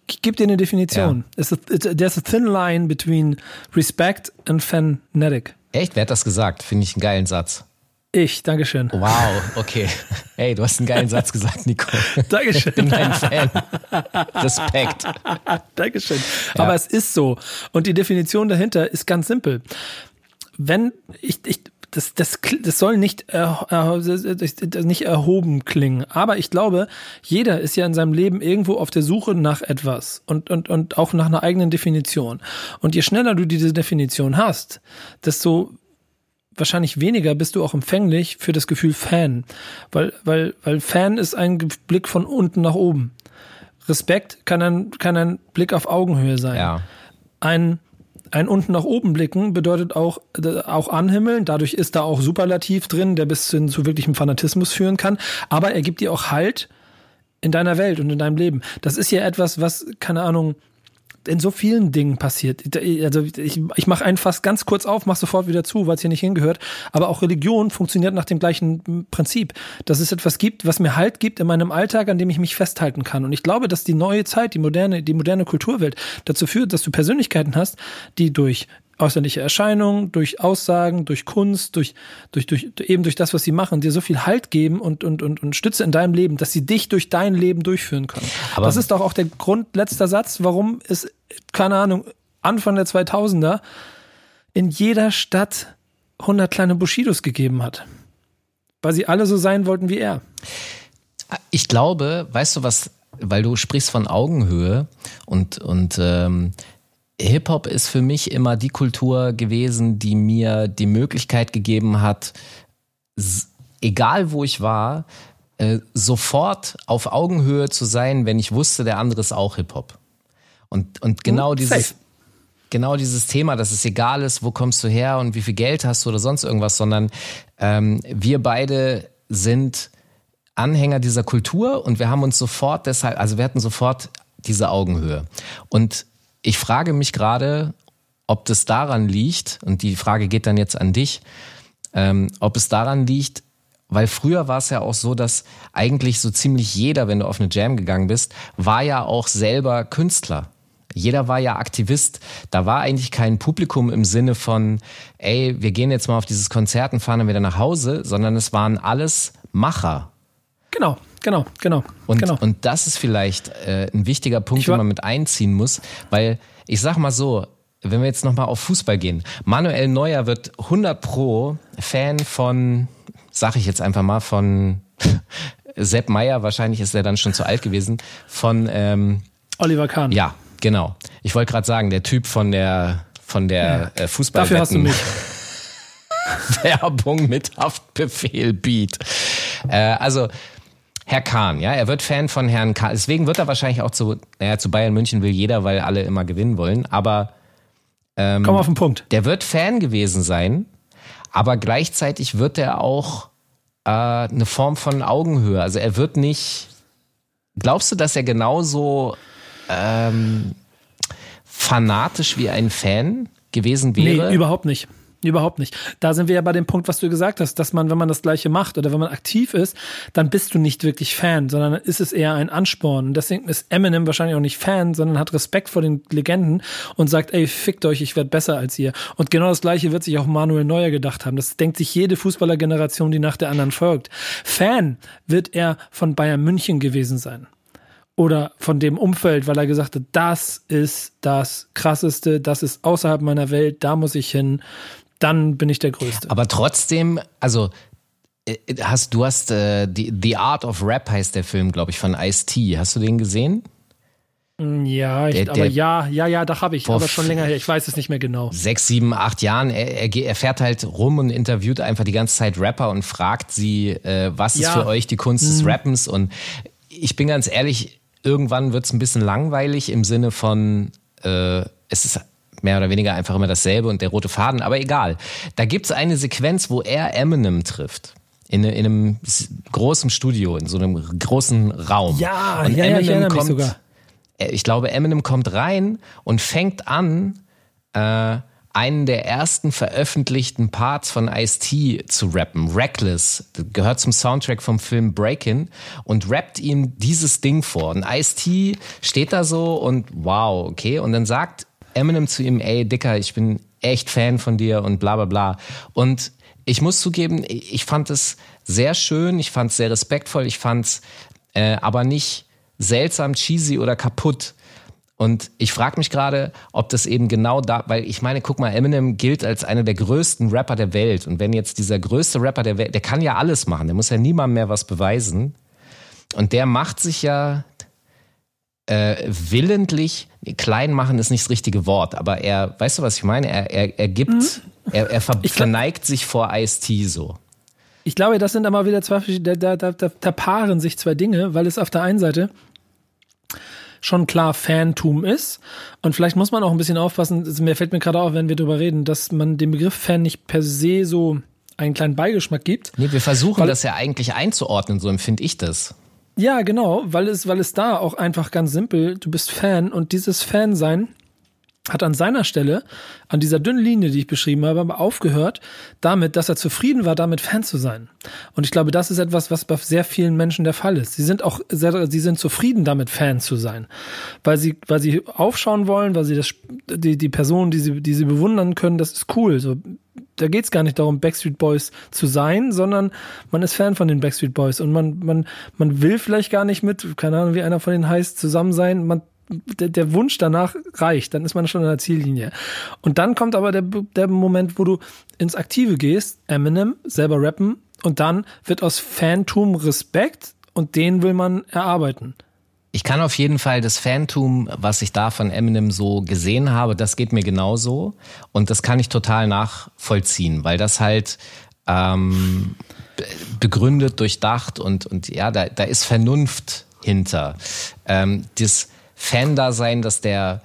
Ich gebe dir eine Definition. It's a, it's a, there's a thin line between respect and fanatic. echt, wer hat das gesagt? Finde ich einen geilen Satz. Ich, Dankeschön. Wow, okay. Hey, du hast einen geilen Satz gesagt, Nico. Dankeschön. Bin dein Fan. Respekt. Dankeschön. Aber es ist so. Und die Definition dahinter ist ganz simpel. Wenn ich, ich das, das, das soll nicht, äh, nicht erhoben klingen. Aber ich glaube, jeder ist ja in seinem Leben irgendwo auf der Suche nach etwas und, und, und auch nach einer eigenen Definition. Und je schneller du diese Definition hast, desto wahrscheinlich weniger bist du auch empfänglich für das Gefühl Fan. Weil, weil, weil Fan ist ein Blick von unten nach oben. Respekt kann ein, kann ein Blick auf Augenhöhe sein. Ja. Ein, ein unten nach oben blicken bedeutet auch, äh, auch anhimmeln. Dadurch ist da auch Superlativ drin, der bis hin zu wirklichem Fanatismus führen kann. Aber er gibt dir auch Halt in deiner Welt und in deinem Leben. Das ist ja etwas, was, keine Ahnung, in so vielen Dingen passiert. Also ich, ich mache einen fast ganz kurz auf, mach sofort wieder zu, weil es hier nicht hingehört. Aber auch Religion funktioniert nach dem gleichen Prinzip, dass es etwas gibt, was mir Halt gibt in meinem Alltag, an dem ich mich festhalten kann. Und ich glaube, dass die neue Zeit, die moderne, die moderne Kulturwelt dazu führt, dass du Persönlichkeiten hast, die durch äußerliche Erscheinung, durch Aussagen, durch Kunst, durch, durch, durch, eben durch das, was sie machen, dir so viel Halt geben und, und, und, und Stütze in deinem Leben, dass sie dich durch dein Leben durchführen können. Aber das ist doch auch der Grund, letzter Satz, warum es, keine Ahnung, Anfang der 2000er in jeder Stadt 100 kleine Bushidos gegeben hat. Weil sie alle so sein wollten wie er. Ich glaube, weißt du was, weil du sprichst von Augenhöhe und, und ähm, Hip-Hop ist für mich immer die Kultur gewesen, die mir die Möglichkeit gegeben hat, egal wo ich war, äh, sofort auf Augenhöhe zu sein, wenn ich wusste, der andere ist auch Hip-Hop. Und, und genau hm, dieses, genau dieses Thema, dass es egal ist, wo kommst du her und wie viel Geld hast du oder sonst irgendwas, sondern ähm, wir beide sind Anhänger dieser Kultur und wir haben uns sofort deshalb, also wir hatten sofort diese Augenhöhe. Und ich frage mich gerade, ob das daran liegt, und die Frage geht dann jetzt an dich, ähm, ob es daran liegt, weil früher war es ja auch so, dass eigentlich so ziemlich jeder, wenn du auf eine Jam gegangen bist, war ja auch selber Künstler. Jeder war ja Aktivist. Da war eigentlich kein Publikum im Sinne von, ey, wir gehen jetzt mal auf dieses Konzert und fahren dann wieder nach Hause, sondern es waren alles Macher. Genau. Genau, genau. Und, genau. und das ist vielleicht äh, ein wichtiger Punkt, den man mit einziehen muss, weil ich sag mal so, wenn wir jetzt nochmal auf Fußball gehen, Manuel Neuer wird 100 pro Fan von, sag ich jetzt einfach mal, von Sepp Meier, wahrscheinlich ist er dann schon zu alt gewesen, von ähm, Oliver Kahn. Ja, genau. Ich wollte gerade sagen, der Typ von der von der ja. äh, Fußball Dafür hast du mich. Werbung mit Haftbefehl Beat. Äh, also Herr Kahn, ja, er wird Fan von Herrn Kahn. Deswegen wird er wahrscheinlich auch zu, naja, zu Bayern München will jeder, weil alle immer gewinnen wollen. Aber ähm, komm auf den Punkt. Der wird Fan gewesen sein, aber gleichzeitig wird er auch äh, eine Form von Augenhöhe. Also er wird nicht. Glaubst du, dass er genauso ähm, fanatisch wie ein Fan gewesen wäre? Nee, überhaupt nicht. Überhaupt nicht. Da sind wir ja bei dem Punkt, was du gesagt hast, dass man, wenn man das Gleiche macht oder wenn man aktiv ist, dann bist du nicht wirklich Fan, sondern ist es eher ein Ansporn. Und deswegen ist Eminem wahrscheinlich auch nicht Fan, sondern hat Respekt vor den Legenden und sagt, ey, fickt euch, ich werde besser als ihr. Und genau das Gleiche wird sich auch Manuel Neuer gedacht haben. Das denkt sich jede Fußballergeneration, die nach der anderen folgt. Fan wird er von Bayern München gewesen sein oder von dem Umfeld, weil er gesagt hat, das ist das Krasseste, das ist außerhalb meiner Welt, da muss ich hin, dann bin ich der Größte. Aber trotzdem, also äh, hast du hast äh, die, The Art of Rap heißt der Film, glaube ich, von Ice-T. Hast du den gesehen? Mm, ja, ich, der, aber der, ja, ja, ja, da habe ich, aber schon länger her. Ich weiß es nicht mehr genau. Sechs, sieben, acht Jahren. Er, er, fährt halt rum und interviewt einfach die ganze Zeit Rapper und fragt sie, äh, was ja. ist für euch die Kunst des mhm. Rappens? Und ich bin ganz ehrlich, irgendwann wird es ein bisschen langweilig im Sinne von, äh, es ist mehr oder weniger einfach immer dasselbe und der rote Faden, aber egal. Da gibt es eine Sequenz, wo er Eminem trifft. In, in einem großen Studio, in so einem großen Raum. Ja, und ja, Eminem ja, ich kommt, sogar. Äh, ich glaube, Eminem kommt rein und fängt an, äh, einen der ersten veröffentlichten Parts von Ice-T zu rappen. Reckless gehört zum Soundtrack vom Film Breakin' und rappt ihm dieses Ding vor. Und Ice-T steht da so und wow, okay. Und dann sagt Eminem zu ihm, ey Dicker, ich bin echt Fan von dir und bla bla bla. Und ich muss zugeben, ich fand es sehr schön, ich fand es sehr respektvoll, ich fand es äh, aber nicht seltsam, cheesy oder kaputt. Und ich frage mich gerade, ob das eben genau da, weil ich meine, guck mal, Eminem gilt als einer der größten Rapper der Welt. Und wenn jetzt dieser größte Rapper der Welt, der kann ja alles machen, der muss ja niemandem mehr was beweisen. Und der macht sich ja äh, willentlich, klein machen ist nicht das richtige Wort, aber er, weißt du, was ich meine? Er, er, er gibt, mhm. er, er ver verneigt sich vor Ice-T so. Ich glaube, das sind aber wieder zwei, da, da, da, da paaren sich zwei Dinge, weil es auf der einen Seite schon klar Fantum ist. Und vielleicht muss man auch ein bisschen aufpassen, mir fällt mir gerade auf, wenn wir darüber reden, dass man dem Begriff Fan nicht per se so einen kleinen Beigeschmack gibt. Nee, wir versuchen das ja eigentlich einzuordnen, so empfinde ich das. Ja, genau, weil es, weil es da auch einfach ganz simpel, du bist Fan und dieses Fan sein hat an seiner Stelle, an dieser dünnen Linie, die ich beschrieben habe, aufgehört damit, dass er zufrieden war, damit Fan zu sein. Und ich glaube, das ist etwas, was bei sehr vielen Menschen der Fall ist. Sie sind auch sehr, sie sind zufrieden damit, Fan zu sein. Weil sie, weil sie aufschauen wollen, weil sie das, die, die Person, die sie, die sie bewundern können, das ist cool. So, da geht's gar nicht darum, Backstreet Boys zu sein, sondern man ist Fan von den Backstreet Boys und man, man, man will vielleicht gar nicht mit, keine Ahnung, wie einer von denen heißt, zusammen sein. Man der, der Wunsch danach reicht, dann ist man schon an der Ziellinie. Und dann kommt aber der, der Moment, wo du ins Aktive gehst, Eminem, selber rappen, und dann wird aus Fantum Respekt und den will man erarbeiten. Ich kann auf jeden Fall das Fantum, was ich da von Eminem so gesehen habe, das geht mir genauso. Und das kann ich total nachvollziehen, weil das halt ähm, begründet, durchdacht und, und ja, da, da ist Vernunft hinter. Ähm, das, Fan-Dasein, dass der,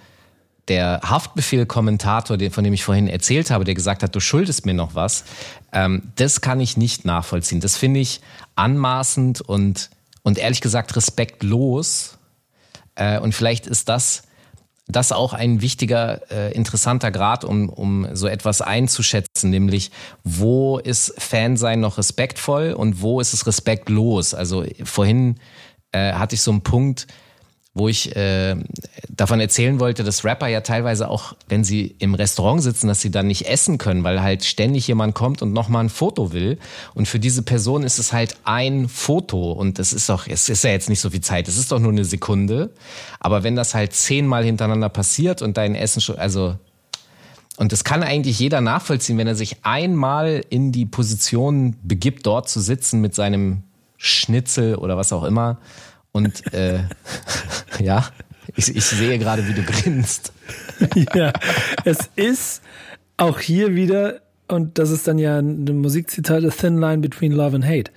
der Haftbefehl-Kommentator, von dem ich vorhin erzählt habe, der gesagt hat, du schuldest mir noch was, ähm, das kann ich nicht nachvollziehen. Das finde ich anmaßend und, und ehrlich gesagt respektlos. Äh, und vielleicht ist das, das auch ein wichtiger, äh, interessanter Grad, um, um so etwas einzuschätzen, nämlich wo ist Fansein noch respektvoll und wo ist es respektlos? Also vorhin äh, hatte ich so einen Punkt, wo ich äh, davon erzählen wollte, dass Rapper ja teilweise auch, wenn sie im Restaurant sitzen, dass sie dann nicht essen können, weil halt ständig jemand kommt und nochmal ein Foto will. Und für diese Person ist es halt ein Foto und das ist doch, es ist ja jetzt nicht so viel Zeit, es ist doch nur eine Sekunde. Aber wenn das halt zehnmal hintereinander passiert und dein Essen schon, also und das kann eigentlich jeder nachvollziehen, wenn er sich einmal in die Position begibt, dort zu sitzen mit seinem Schnitzel oder was auch immer und äh, ja, ich, ich sehe gerade, wie du grinst. ja, es ist auch hier wieder, und das ist dann ja ein Musikzitat, A Thin Line Between Love and Hate.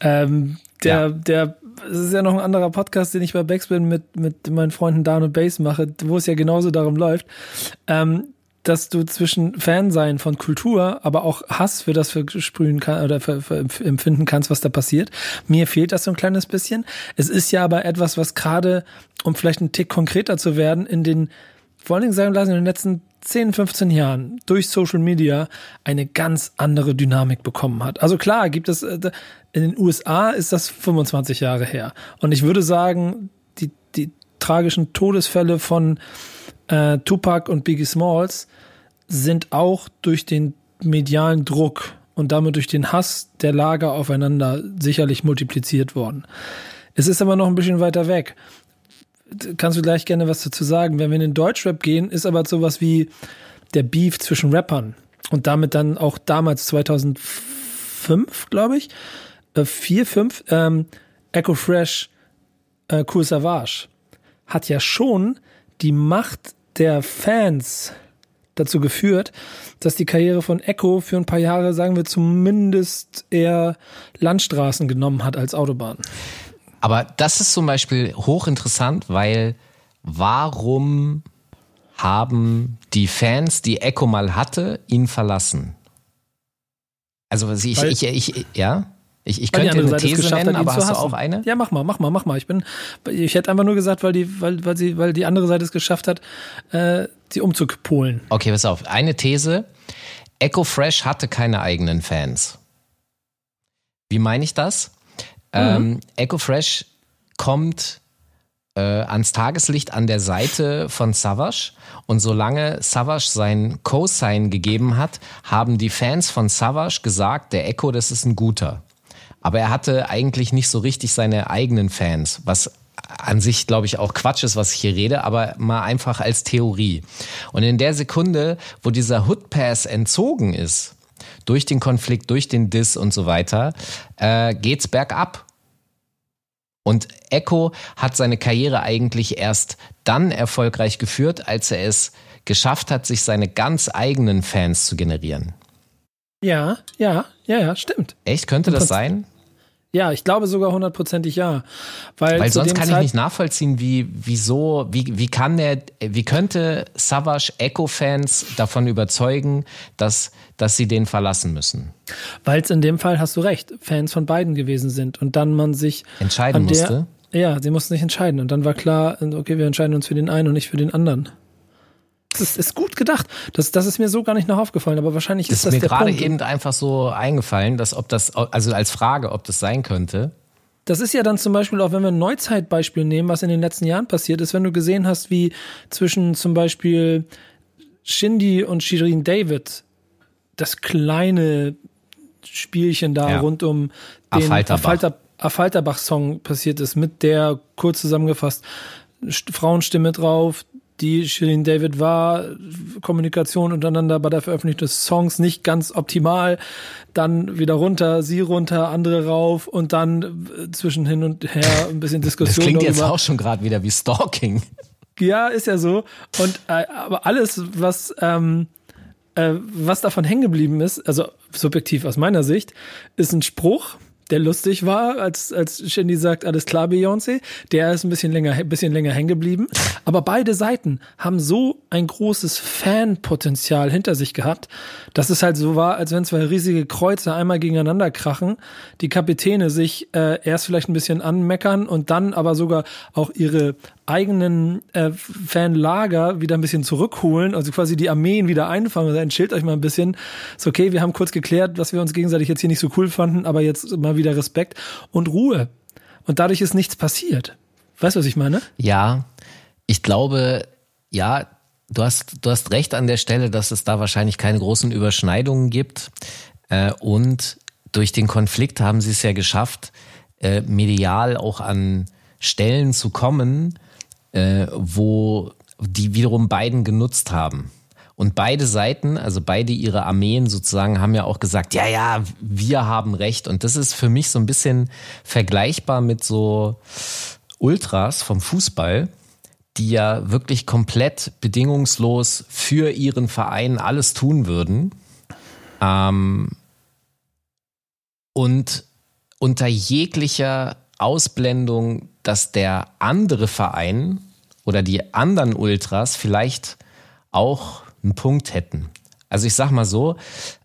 Ähm, der, ja. der, es ist ja noch ein anderer Podcast, den ich bei Backspin mit, mit meinen Freunden Dan und Bass mache, wo es ja genauso darum läuft. Ähm, dass du zwischen Fansein von Kultur, aber auch Hass für das versprühen kann oder für, für empfinden kannst, was da passiert. Mir fehlt das so ein kleines bisschen. Es ist ja aber etwas, was gerade, um vielleicht einen Tick konkreter zu werden, in den, vor allen Dingen sagen lassen, in den letzten 10, 15 Jahren durch Social Media eine ganz andere Dynamik bekommen hat. Also klar, gibt es, äh, in den USA ist das 25 Jahre her. Und ich würde sagen, die, die tragischen Todesfälle von äh, Tupac und Biggie Smalls sind auch durch den medialen Druck und damit durch den Hass der Lager aufeinander sicherlich multipliziert worden. Es ist aber noch ein bisschen weiter weg. Kannst du gleich gerne was dazu sagen? Wenn wir in den Deutschrap gehen, ist aber sowas wie der Beef zwischen Rappern und damit dann auch damals 2005, glaube ich, äh, 4, 5, ähm, Echo Fresh, äh, Cool Savage hat ja schon die Macht der Fans dazu geführt, dass die Karriere von Echo für ein paar Jahre, sagen wir zumindest eher Landstraßen genommen hat als Autobahn. Aber das ist zum Beispiel hochinteressant, weil warum haben die Fans, die Echo mal hatte, ihn verlassen? Also ich, ich, ich, ich ja? Ich, ich könnte eine These nennen, hat, aber hast du auch eine? Ja, mach mal, mach mal, mach mal. Ich bin, ich hätte einfach nur gesagt, weil die, weil, weil sie, weil die andere Seite es geschafft hat, äh, sie umzupolen. Okay, pass auf. Eine These. Echo Fresh hatte keine eigenen Fans. Wie meine ich das? Mhm. Ähm, Echo Fresh kommt äh, ans Tageslicht an der Seite von Savage und solange Savage sein Co-Sign gegeben hat, haben die Fans von Savage gesagt, der Echo, das ist ein guter. Aber er hatte eigentlich nicht so richtig seine eigenen Fans, was an sich, glaube ich, auch Quatsch ist, was ich hier rede, aber mal einfach als Theorie. Und in der Sekunde, wo dieser Hood Pass entzogen ist, durch den Konflikt, durch den Diss und so weiter, äh, geht's bergab. Und Echo hat seine Karriere eigentlich erst dann erfolgreich geführt, als er es geschafft hat, sich seine ganz eigenen Fans zu generieren. Ja, ja, ja, ja, stimmt. Echt? Könnte das sein? Ja, ich glaube sogar hundertprozentig ja. Weil, Weil sonst kann Zeit ich nicht nachvollziehen, wie, wieso, wie, wie kann der, wie könnte Savage Echo-Fans davon überzeugen, dass, dass sie den verlassen müssen? Weil es in dem Fall, hast du recht, Fans von beiden gewesen sind und dann man sich entscheiden der, musste. Ja, sie mussten sich entscheiden und dann war klar, okay, wir entscheiden uns für den einen und nicht für den anderen. Das ist, gut gedacht. Das, das ist mir so gar nicht noch aufgefallen, aber wahrscheinlich ist, ist das mir der gerade Punkt. eben einfach so eingefallen, dass ob das, also als Frage, ob das sein könnte. Das ist ja dann zum Beispiel auch, wenn wir ein Neuzeitbeispiel nehmen, was in den letzten Jahren passiert ist, wenn du gesehen hast, wie zwischen zum Beispiel Shindy und Shirin David das kleine Spielchen da Ja. rund um den Affalterbach. Affalter, Affalterbach-Song passiert ist, mit der, kurz zusammengefasst, St- Frauenstimme drauf, die Shirin David war, Kommunikation untereinander bei der Veröffentlichung des Songs nicht ganz optimal, dann wieder runter, sie runter, andere rauf und dann äh, zwischen hin und her ein bisschen Das Diskussion klingt jetzt darüber. auch schon gerade wieder wie Stalking. Ja, ist ja so. Und äh, aber alles, was ähm, äh, was davon hängen geblieben ist, also subjektiv aus meiner Sicht, ist ein Spruch, der lustig war, als als Shindy sagt, alles klar, Beyoncé. Der ist ein bisschen länger, bisschen länger hängen geblieben. Aber beide Seiten haben so ein großes Fanpotenzial hinter sich gehabt, dass es halt so war, als wenn zwei riesige Kreuze einmal gegeneinander krachen, die Kapitäne sich äh, erst vielleicht ein bisschen anmeckern und dann aber sogar auch ihre eigenen äh, Fanlager wieder ein bisschen zurückholen, also quasi die Armeen wieder einfangen und sagen, chillt euch mal ein bisschen. Ist okay, wir haben kurz geklärt, dass wir uns gegenseitig jetzt hier nicht so cool fanden, aber jetzt mal wieder Respekt und Ruhe. Und dadurch ist nichts passiert. Weißt du, was ich meine? Ja, ich glaube, ja, du hast, du hast recht an der Stelle, dass es da wahrscheinlich keine großen Überschneidungen gibt. Äh, und durch den Konflikt haben sie es ja geschafft, äh, medial auch an Stellen zu kommen, äh, wo die wiederum beiden genutzt haben. Und beide Seiten, also beide ihre Armeen sozusagen, haben ja auch gesagt, ja, ja, wir haben Recht. Und das ist für mich so ein bisschen vergleichbar mit so Ultras vom Fußball, die ja wirklich komplett bedingungslos für ihren Verein alles tun würden. Ähm, und unter jeglicher Ausblendung, dass der andere Verein oder die anderen Ultras vielleicht auch einen Punkt hätten. Also ich sag mal so,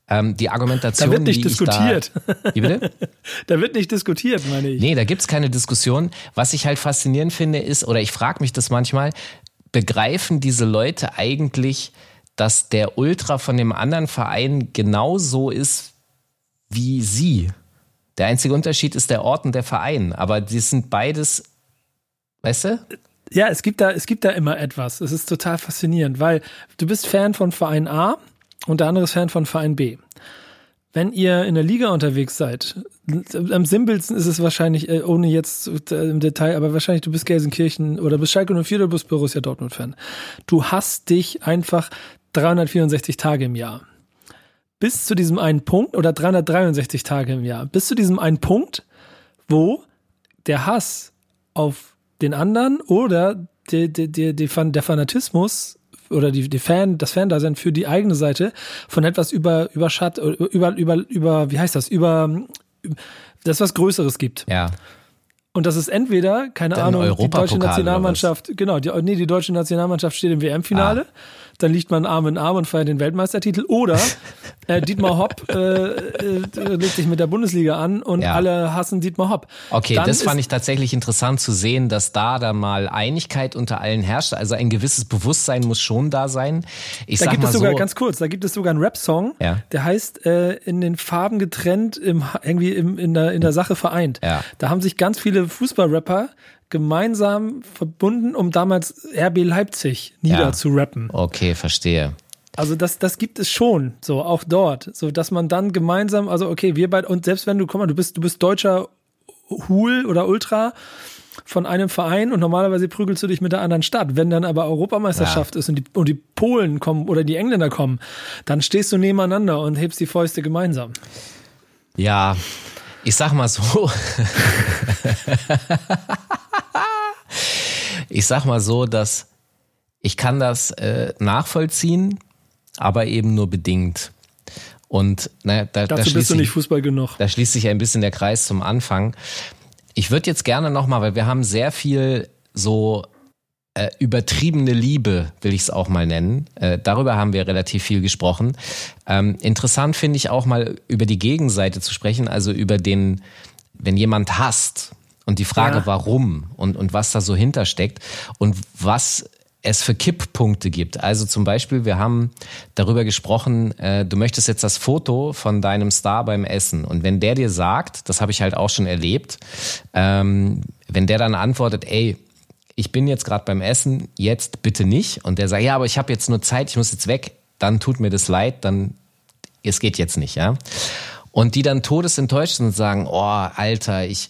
ähm, die Argumentation, Da wird nicht diskutiert. Da, wie bitte? Da wird nicht diskutiert, meine ich. Nee, da gibt's keine Diskussion. Was ich halt faszinierend finde, ist, oder ich frage mich das manchmal, begreifen diese Leute eigentlich, dass der Ultra von dem anderen Verein genauso ist wie sie? Der einzige Unterschied ist der Ort und der Verein. Aber die sind beides, weißt du? Ja, es gibt da, es gibt da immer etwas. Es ist total faszinierend, weil du bist Fan von Verein A und der andere ist Fan von Verein B. Wenn ihr in der Liga unterwegs seid, am simpelsten ist es wahrscheinlich, äh, ohne jetzt äh, im Detail, aber wahrscheinlich du bist Gelsenkirchen oder bist Schalke 04 oder bist Borussia Dortmund Fan. Du hast dich einfach 364 Tage im Jahr. Bis zu diesem einen Punkt oder 363 Tage im Jahr. Bis zu diesem einen Punkt, wo der Hass auf den anderen oder die, die, die, die, Fan- der Fanatismus oder die, die Fan, das Fan-Dasein für die eigene Seite von etwas über, überschat, über, über, über, wie heißt das, über, das was Größeres gibt. Ja. Und das ist entweder, keine Dann Ahnung, die deutsche? Nationalmannschaft, genau, die, nee, die deutsche Nationalmannschaft steht im WM-Finale. Ah. Dann liegt man Arm in Arm und feiert den Weltmeistertitel. Oder äh, Dietmar Hopp äh, äh, legt sich mit der Bundesliga an und Ja. alle hassen Dietmar Hopp. Okay, Dann das fand ich tatsächlich interessant zu sehen, dass da da mal Einigkeit unter allen herrscht. Also ein gewisses Bewusstsein muss schon da sein. Ich Da sag gibt mal es sogar so, ganz kurz, da gibt es sogar einen Rap-Song, Ja. der heißt äh, in den Farben getrennt, im, irgendwie im, in, der, in der Sache vereint. Ja. Da haben sich ganz viele Fußballrapper gemeinsam verbunden, um damals RB Leipzig niederzurappen. okay, verstehe. Also das, das gibt es schon, so auch dort, so dass man dann gemeinsam, also okay, wir beide und selbst wenn du, guck mal, du bist, du bist deutscher Hul oder Ultra von einem Verein und normalerweise prügelst du dich mit der anderen Stadt. Wenn dann aber Europameisterschaft ist und die, und die Polen kommen oder die Engländer kommen, dann stehst du nebeneinander und hebst die Fäuste gemeinsam. Ja, ich sag mal so. ich sag mal so, dass ich kann das äh, nachvollziehen, aber eben nur bedingt. Und na, da, da, Dazu bist schließt du sich, nicht Fußball genug. da schließt sich ein bisschen der Kreis zum Anfang. Ich würde jetzt gerne nochmal, weil wir haben sehr viel so äh, übertriebene Liebe, will ich es auch mal nennen. Äh, darüber haben wir relativ viel gesprochen. Ähm, interessant finde ich auch mal über die Gegenseite zu sprechen, also über den, wenn jemand hasst und die Frage, Ja. warum und, und was da so hintersteckt und was es für Kipppunkte gibt. Also zum Beispiel, wir haben darüber gesprochen, äh, du möchtest jetzt das Foto von deinem Star beim Essen. Und wenn der dir sagt, das habe ich halt auch schon erlebt, ähm, wenn der dann antwortet, ey, ich bin jetzt gerade beim Essen, jetzt bitte nicht. Und der sagt, ja, aber ich habe jetzt nur Zeit, ich muss jetzt weg, dann tut mir das leid, dann, es geht jetzt nicht, ja. Und die dann todesenttäuscht sind und sagen, oh, Alter, ich,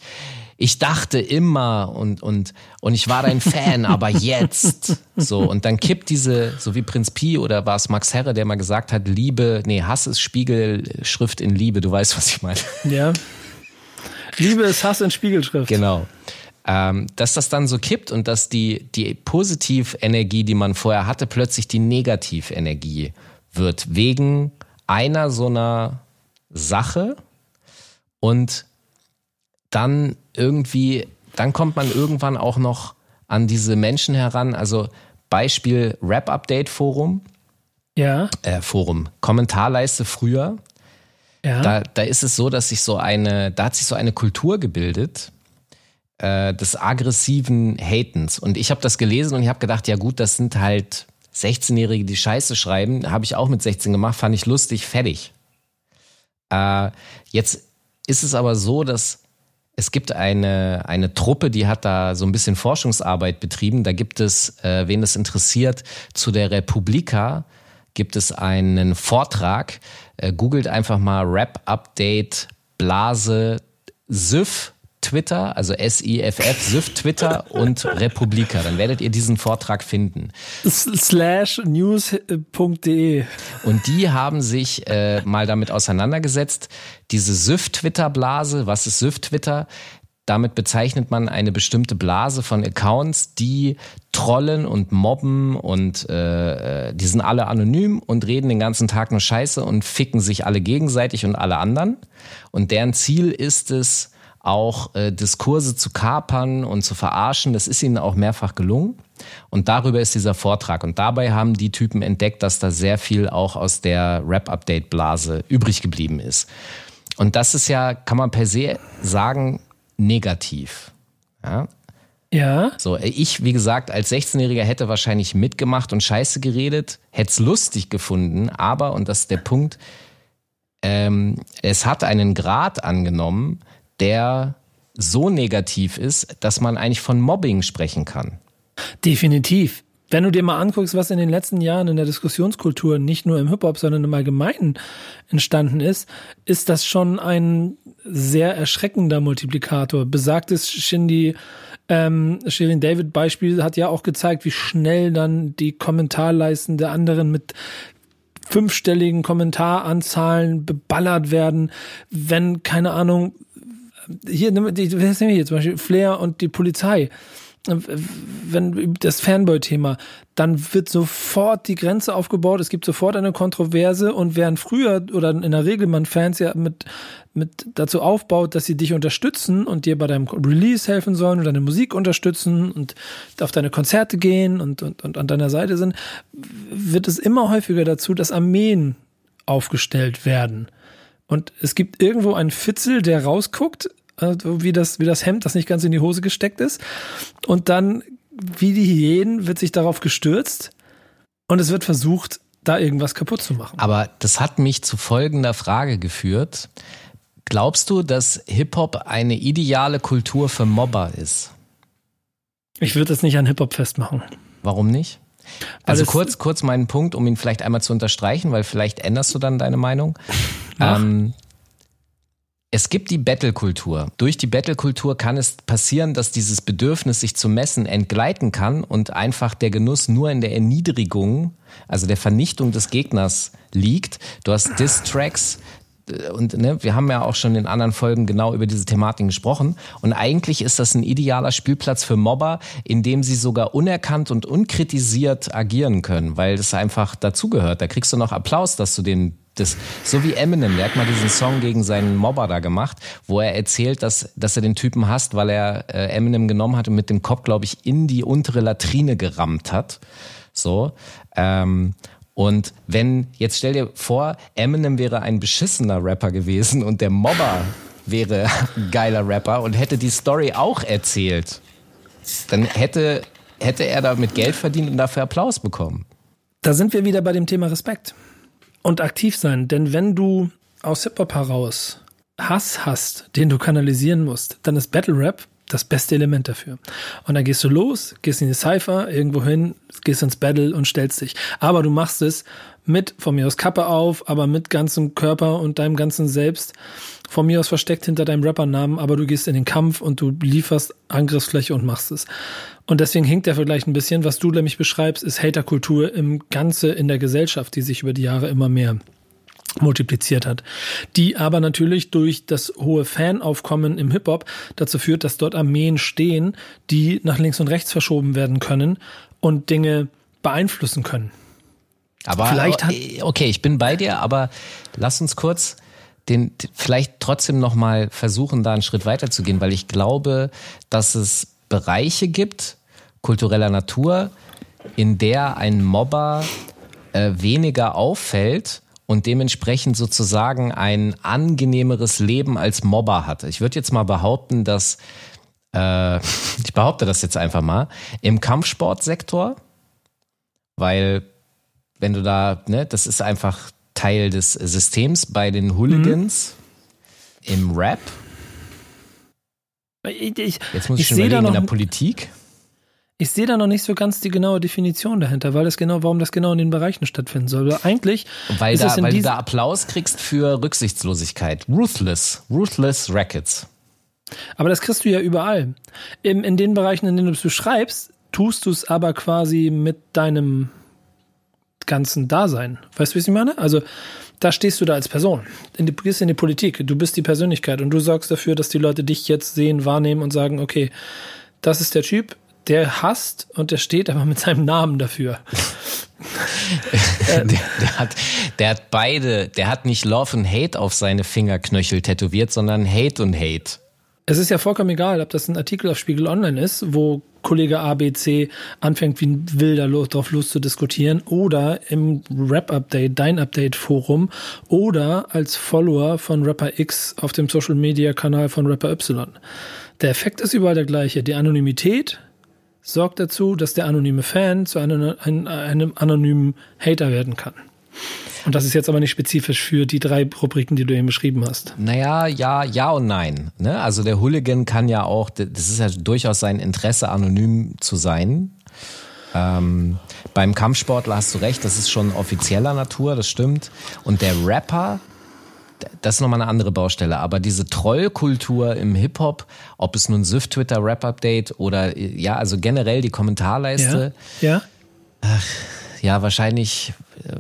ich dachte immer und, und, und ich war dein Fan, aber jetzt. So, und dann kippt diese, so wie Prinz Pi oder war es Max Herre, der mal gesagt hat, Liebe, nee, Hass ist Spiegelschrift in Liebe, du weißt, was ich meine. Ja. Liebe ist Hass in Spiegelschrift. Genau. Ähm, dass das dann so kippt und dass die, die Positivenergie, die man vorher hatte, plötzlich die Negativenergie wird, wegen einer so einer Sache und dann irgendwie, dann kommt man irgendwann auch noch an diese Menschen heran. Also Beispiel Rap-Update-Forum. Ja. Äh, Forum. Kommentarleiste früher. Ja. Da, da ist es so, dass sich so eine, da hat sich so eine Kultur gebildet äh, des aggressiven Hatens. Und ich habe das gelesen und ich habe gedacht, ja gut, das sind halt 16-Jährige, die Scheiße schreiben. Habe ich auch mit 16 gemacht, fand ich lustig, fertig. Äh, jetzt ist es aber so, dass es gibt eine, eine Truppe, die hat da so ein bisschen Forschungsarbeit betrieben. Da gibt es, äh, wen es interessiert, zu der Republika gibt es einen Vortrag. Äh, googelt einfach mal Rap Update Blase SIF Twitter, also S-I-F-F, SIF Twitter und Republika. Dann werdet ihr diesen Vortrag finden. Slash news.de. Und die haben sich äh, mal damit auseinandergesetzt, diese SIF-Twitter-Blase, was ist SIF-Twitter? Damit bezeichnet man eine bestimmte Blase von Accounts, die trollen und mobben und äh, äh die sind alle anonym und reden den ganzen Tag nur Scheiße und ficken sich alle gegenseitig und alle anderen. Und deren Ziel ist es, auch äh, Diskurse zu kapern und zu verarschen. Das ist ihnen auch mehrfach gelungen. Und darüber ist dieser Vortrag. Und dabei haben die Typen entdeckt, dass da sehr viel auch aus der Rap-Update-Blase übrig geblieben ist. Und das ist ja, kann man per se sagen, negativ. Ja. Ja. So, ich, wie gesagt, als 16-Jähriger hätte wahrscheinlich mitgemacht und Scheiße geredet, hätte es lustig gefunden, aber, und das ist der Punkt, ähm, es hat einen Grad angenommen, der so negativ ist, dass man eigentlich von Mobbing sprechen kann. Definitiv. Wenn du dir mal anguckst, was in den letzten Jahren in der Diskussionskultur nicht nur im Hip-Hop, sondern im Allgemeinen entstanden ist, ist das schon ein sehr erschreckender Multiplikator. Besagtes Shindy ähm, Shirin David Beispiel hat ja auch gezeigt, wie schnell dann die Kommentarleisten der anderen mit fünfstelligen Kommentaranzahlen beballert werden, wenn, keine Ahnung, hier, was nehmen wir hier zum Beispiel Flair und die Polizei. Wenn das Fanboy-Thema, dann wird sofort die Grenze aufgebaut, es gibt sofort eine Kontroverse und während früher oder in der Regel man Fans ja mit, mit dazu aufbaut, dass sie dich unterstützen und dir bei deinem Release helfen sollen und deine Musik unterstützen und auf deine Konzerte gehen und, und, und an deiner Seite sind, wird es immer häufiger dazu, dass Armeen aufgestellt werden. Und es gibt irgendwo einen Fitzel, der rausguckt, äh, wie das, wie das Hemd, das nicht ganz in die Hose gesteckt ist. Und dann, wie die Hyänen, wird sich darauf gestürzt und es wird versucht, da irgendwas kaputt zu machen. Aber das hat mich zu folgender Frage geführt. Glaubst du, dass Hip-Hop eine ideale Kultur für Mobber ist? Ich würde es nicht an Hip-Hop festmachen. Warum nicht? Also kurz, kurz meinen Punkt, um ihn vielleicht einmal zu unterstreichen, weil vielleicht änderst du dann deine Meinung. Ähm, es gibt die Battle-Kultur. Durch die Battle-Kultur kann es passieren, dass dieses Bedürfnis, sich zu messen, entgleiten kann und einfach der Genuss nur in der Erniedrigung, also der Vernichtung des Gegners liegt. Du hast Diss-Tracks, äh, und ne, wir haben ja auch schon in anderen Folgen genau über diese Thematik gesprochen. Und eigentlich ist das ein idealer Spielplatz für Mobber, in dem sie sogar unerkannt und unkritisiert agieren können, weil das einfach dazugehört. Da kriegst du noch Applaus, dass du den das, so wie Eminem, der hat mal diesen Song gegen seinen Mobber da gemacht, wo er erzählt, dass, dass er den Typen hasst, weil er äh, Eminem genommen hat und mit dem Kopf, glaube ich, in die untere Latrine gerammt hat. So. Ähm, und wenn, jetzt stell dir vor, Eminem wäre ein beschissener Rapper gewesen und der Mobber wäre ein geiler Rapper und hätte die Story auch erzählt, dann hätte hätte er damit Geld verdient und dafür Applaus bekommen. Da sind wir wieder bei dem Thema Respekt und aktiv sein. Denn wenn du aus Hip-Hop heraus Hass hast, den du kanalisieren musst, dann ist Battle Rap das beste Element dafür. Und dann gehst du los, gehst in die Cypher, irgendwo hin, gehst ins Battle und stellst dich. Aber du machst es mit, von mir aus Kappe auf, aber mit ganzem Körper und deinem ganzen Selbst. Von mir aus versteckt hinter deinem Rappernamen, aber du gehst in den Kampf und du lieferst Angriffsfläche und machst es. Und deswegen hinkt der Vergleich ein bisschen. Was du nämlich beschreibst, ist Haterkultur im Ganze in der Gesellschaft, die sich über die Jahre immer mehr multipliziert hat, die aber natürlich durch das hohe Fanaufkommen im Hip-Hop dazu führt, dass dort Armeen stehen, die nach links und rechts verschoben werden können und Dinge beeinflussen können. Aber vielleicht hat äh, okay, ich bin bei dir, aber lass uns kurz den vielleicht trotzdem noch mal versuchen, da einen Schritt weiter zu gehen, weil ich glaube, dass es Bereiche gibt kultureller Natur, in der ein Mobber äh, weniger auffällt und dementsprechend sozusagen ein angenehmeres Leben als Mobber hat. Ich würde jetzt mal behaupten, dass, äh, ich behaupte das jetzt einfach mal, im Kampfsportsektor, weil wenn du da, ne, das ist einfach Teil des Systems bei den Hooligans mhm. im Rap. Ich, ich, jetzt muss ich, ich schon überlegen, in der Politik. Ich sehe da noch nicht so ganz die genaue Definition dahinter, weil das genau, warum das genau in den Bereichen stattfinden soll. Aber eigentlich weil, da, weil du da Applaus kriegst für Rücksichtslosigkeit. Ruthless, Ruthless Rackets. Aber das kriegst du ja überall. In, in den Bereichen, in denen du es beschreibst, tust du es aber quasi mit deinem ganzen Dasein. Weißt du, wie ich meine? Also da stehst du da als Person. In die, gehst in die Politik. Du bist die Persönlichkeit und du sorgst dafür, dass die Leute dich jetzt sehen, wahrnehmen und sagen, okay, das ist der Typ, der hasst und der steht aber mit seinem Namen dafür. der, der, hat, der hat beide, der hat nicht Love und Hate auf seine Fingerknöchel tätowiert, sondern Hate und Hate. Es ist ja vollkommen egal, ob das ein Artikel auf Spiegel Online ist, wo Kollege ABC anfängt, wie ein Wilder drauf loszudiskutieren, oder im Rap-Update, dein Update-Forum, oder als Follower von Rapper X auf dem Social-Media-Kanal von Rapper Y. Der Effekt ist überall der gleiche. Die Anonymität sorgt dazu, dass der anonyme Fan zu einem, einem anonymen Hater werden kann. Und das ist jetzt aber nicht spezifisch für die drei Rubriken, die du eben beschrieben hast. Naja, ja, ja und nein. Ne? Also der Hooligan kann ja auch, das ist ja durchaus sein Interesse, anonym zu sein. Ähm, beim Kampfsportler hast du recht, das ist schon offizieller Natur, das stimmt. Und der Rapper, das ist nochmal eine andere Baustelle. Aber diese Trollkultur im Hip-Hop, ob es nun Süft Twitter Rap Update oder ja, also generell die Kommentarleiste. Ja. ja. Ach, ja, wahrscheinlich,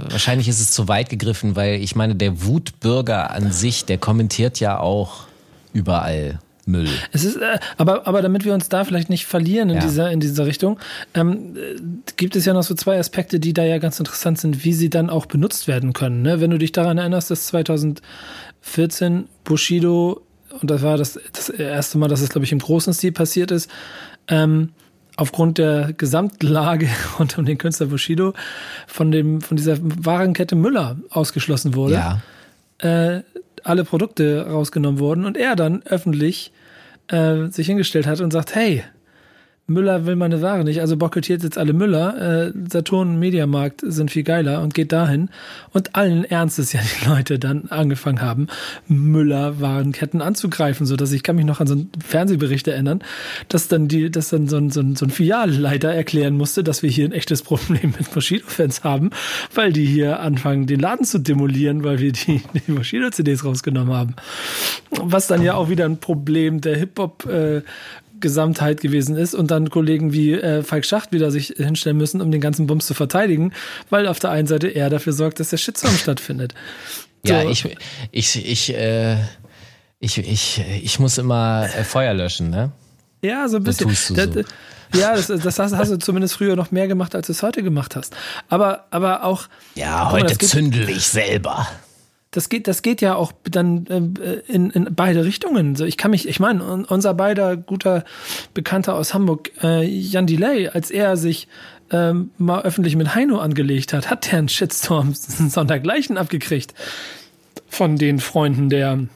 wahrscheinlich ist es zu weit gegriffen, weil ich meine, der Wutbürger an sich, der kommentiert ja auch überall. Müll. Es ist, äh, aber, aber damit wir uns da vielleicht nicht verlieren in, ja. dieser, in dieser Richtung, ähm, gibt es ja noch so zwei Aspekte, die da ja ganz interessant sind, wie sie dann auch benutzt werden können. Ne? Wenn du dich daran erinnerst, dass 2014 Bushido, und das war das, das erste Mal, dass es, glaube ich, im großen Stil passiert ist, ähm, aufgrund der Gesamtlage rund um den Künstler Bushido von, dem, von dieser Warenkette Müller ausgeschlossen wurde. Ja. Äh, alle Produkte rausgenommen wurden und er dann öffentlich äh, sich hingestellt hat und sagt, hey, Müller will meine Ware nicht, also boykottiert jetzt alle Müller. Äh, Saturn Mediamarkt sind viel geiler und geht dahin. Und allen Ernstes ja die Leute dann angefangen haben, Müller-Warenketten anzugreifen, so dass ich kann mich noch an so einen Fernsehbericht erinnern, dass dann die, dass dann so ein, so ein, so ein Filialleiter erklären musste, dass wir hier ein echtes Problem mit Bushido-Fans haben, weil die hier anfangen, den Laden zu demolieren, weil wir die, die Bushido-CDs rausgenommen haben. Was dann ja auch wieder ein Problem der Hip-Hop äh, Gesamtheit gewesen ist und dann Kollegen wie äh, Falk Schacht wieder sich hinstellen müssen, um den ganzen Bums zu verteidigen, weil auf der einen Seite er dafür sorgt, dass der Shitstorm stattfindet. So. Ja, ich, ich, ich, äh, ich, ich, ich muss immer äh, Feuer löschen, ne? Ja, so ein bisschen. Das tust du so. Ja, das, das hast, hast, du zumindest früher noch mehr gemacht, als du es heute gemacht hast. Aber, aber auch. Ja, heute mal, zündel ich selber das geht, das geht ja auch dann äh, in, in beide Richtungen. So, ich kann mich, ich meine, unser beider guter Bekannter aus Hamburg, äh, Jan Delay, als er sich ähm, mal öffentlich mit Heino angelegt hat, hat der einen Shitstorm sondergleichen abgekriegt von den Freunden der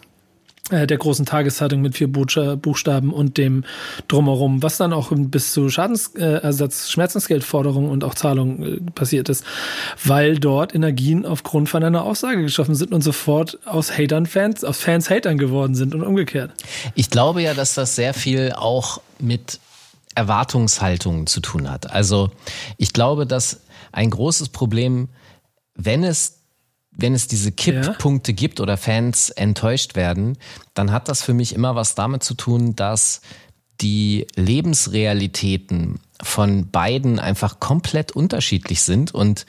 der großen Tageszeitung mit vier Buchstaben und dem drumherum, was dann auch bis zu Schadensersatz, Schmerzensgeldforderungen und auch Zahlungen äh, passiert ist, weil dort Energien aufgrund von einer Aussage geschaffen sind und sofort aus Hatern Fans, aus Fans Hatern geworden sind und umgekehrt. Ich glaube ja, dass das sehr viel auch mit Erwartungshaltungen zu tun hat. Also ich glaube, dass ein großes Problem, wenn es wenn es diese Kipppunkte ja. gibt oder Fans enttäuscht werden, dann hat das für mich immer was damit zu tun, dass die Lebensrealitäten von beiden einfach komplett unterschiedlich sind und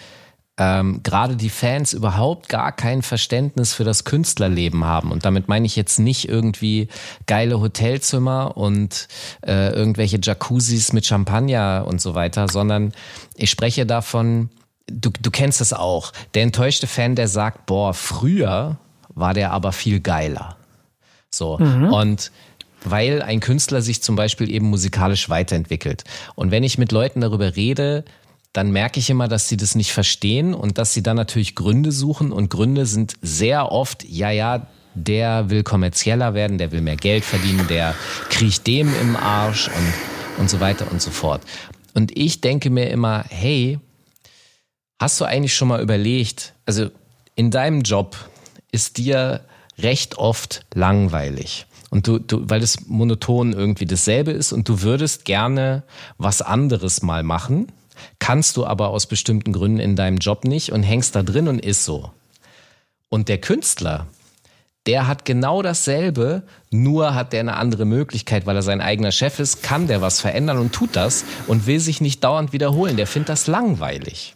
ähm, gerade die Fans überhaupt gar kein Verständnis für das Künstlerleben haben. Und damit meine ich jetzt nicht irgendwie geile Hotelzimmer und äh, irgendwelche Jacuzzis mit Champagner und so weiter, sondern ich spreche davon, du, du kennst es auch. Der enttäuschte Fan, der sagt, boah, früher war der aber viel geiler. So. Mhm. Und weil ein Künstler sich zum Beispiel eben musikalisch weiterentwickelt. Und wenn ich mit Leuten darüber rede, dann merke ich immer, dass sie das nicht verstehen und dass sie dann natürlich Gründe suchen. Und Gründe sind sehr oft, ja, ja, der will kommerzieller werden, der will mehr Geld verdienen, der kriecht dem im Arsch und, und so weiter und so fort. Und ich denke mir immer, hey, Hast du eigentlich schon mal überlegt, also in deinem Job ist dir recht oft langweilig und du, du, weil es monoton irgendwie dasselbe ist und du würdest gerne was anderes mal machen, kannst du aber aus bestimmten Gründen in deinem Job nicht und hängst da drin und ist so. Und der Künstler, der hat genau dasselbe, nur hat der eine andere Möglichkeit, weil er sein eigener Chef ist, kann der was verändern und tut das und will sich nicht dauernd wiederholen. Der findet das langweilig.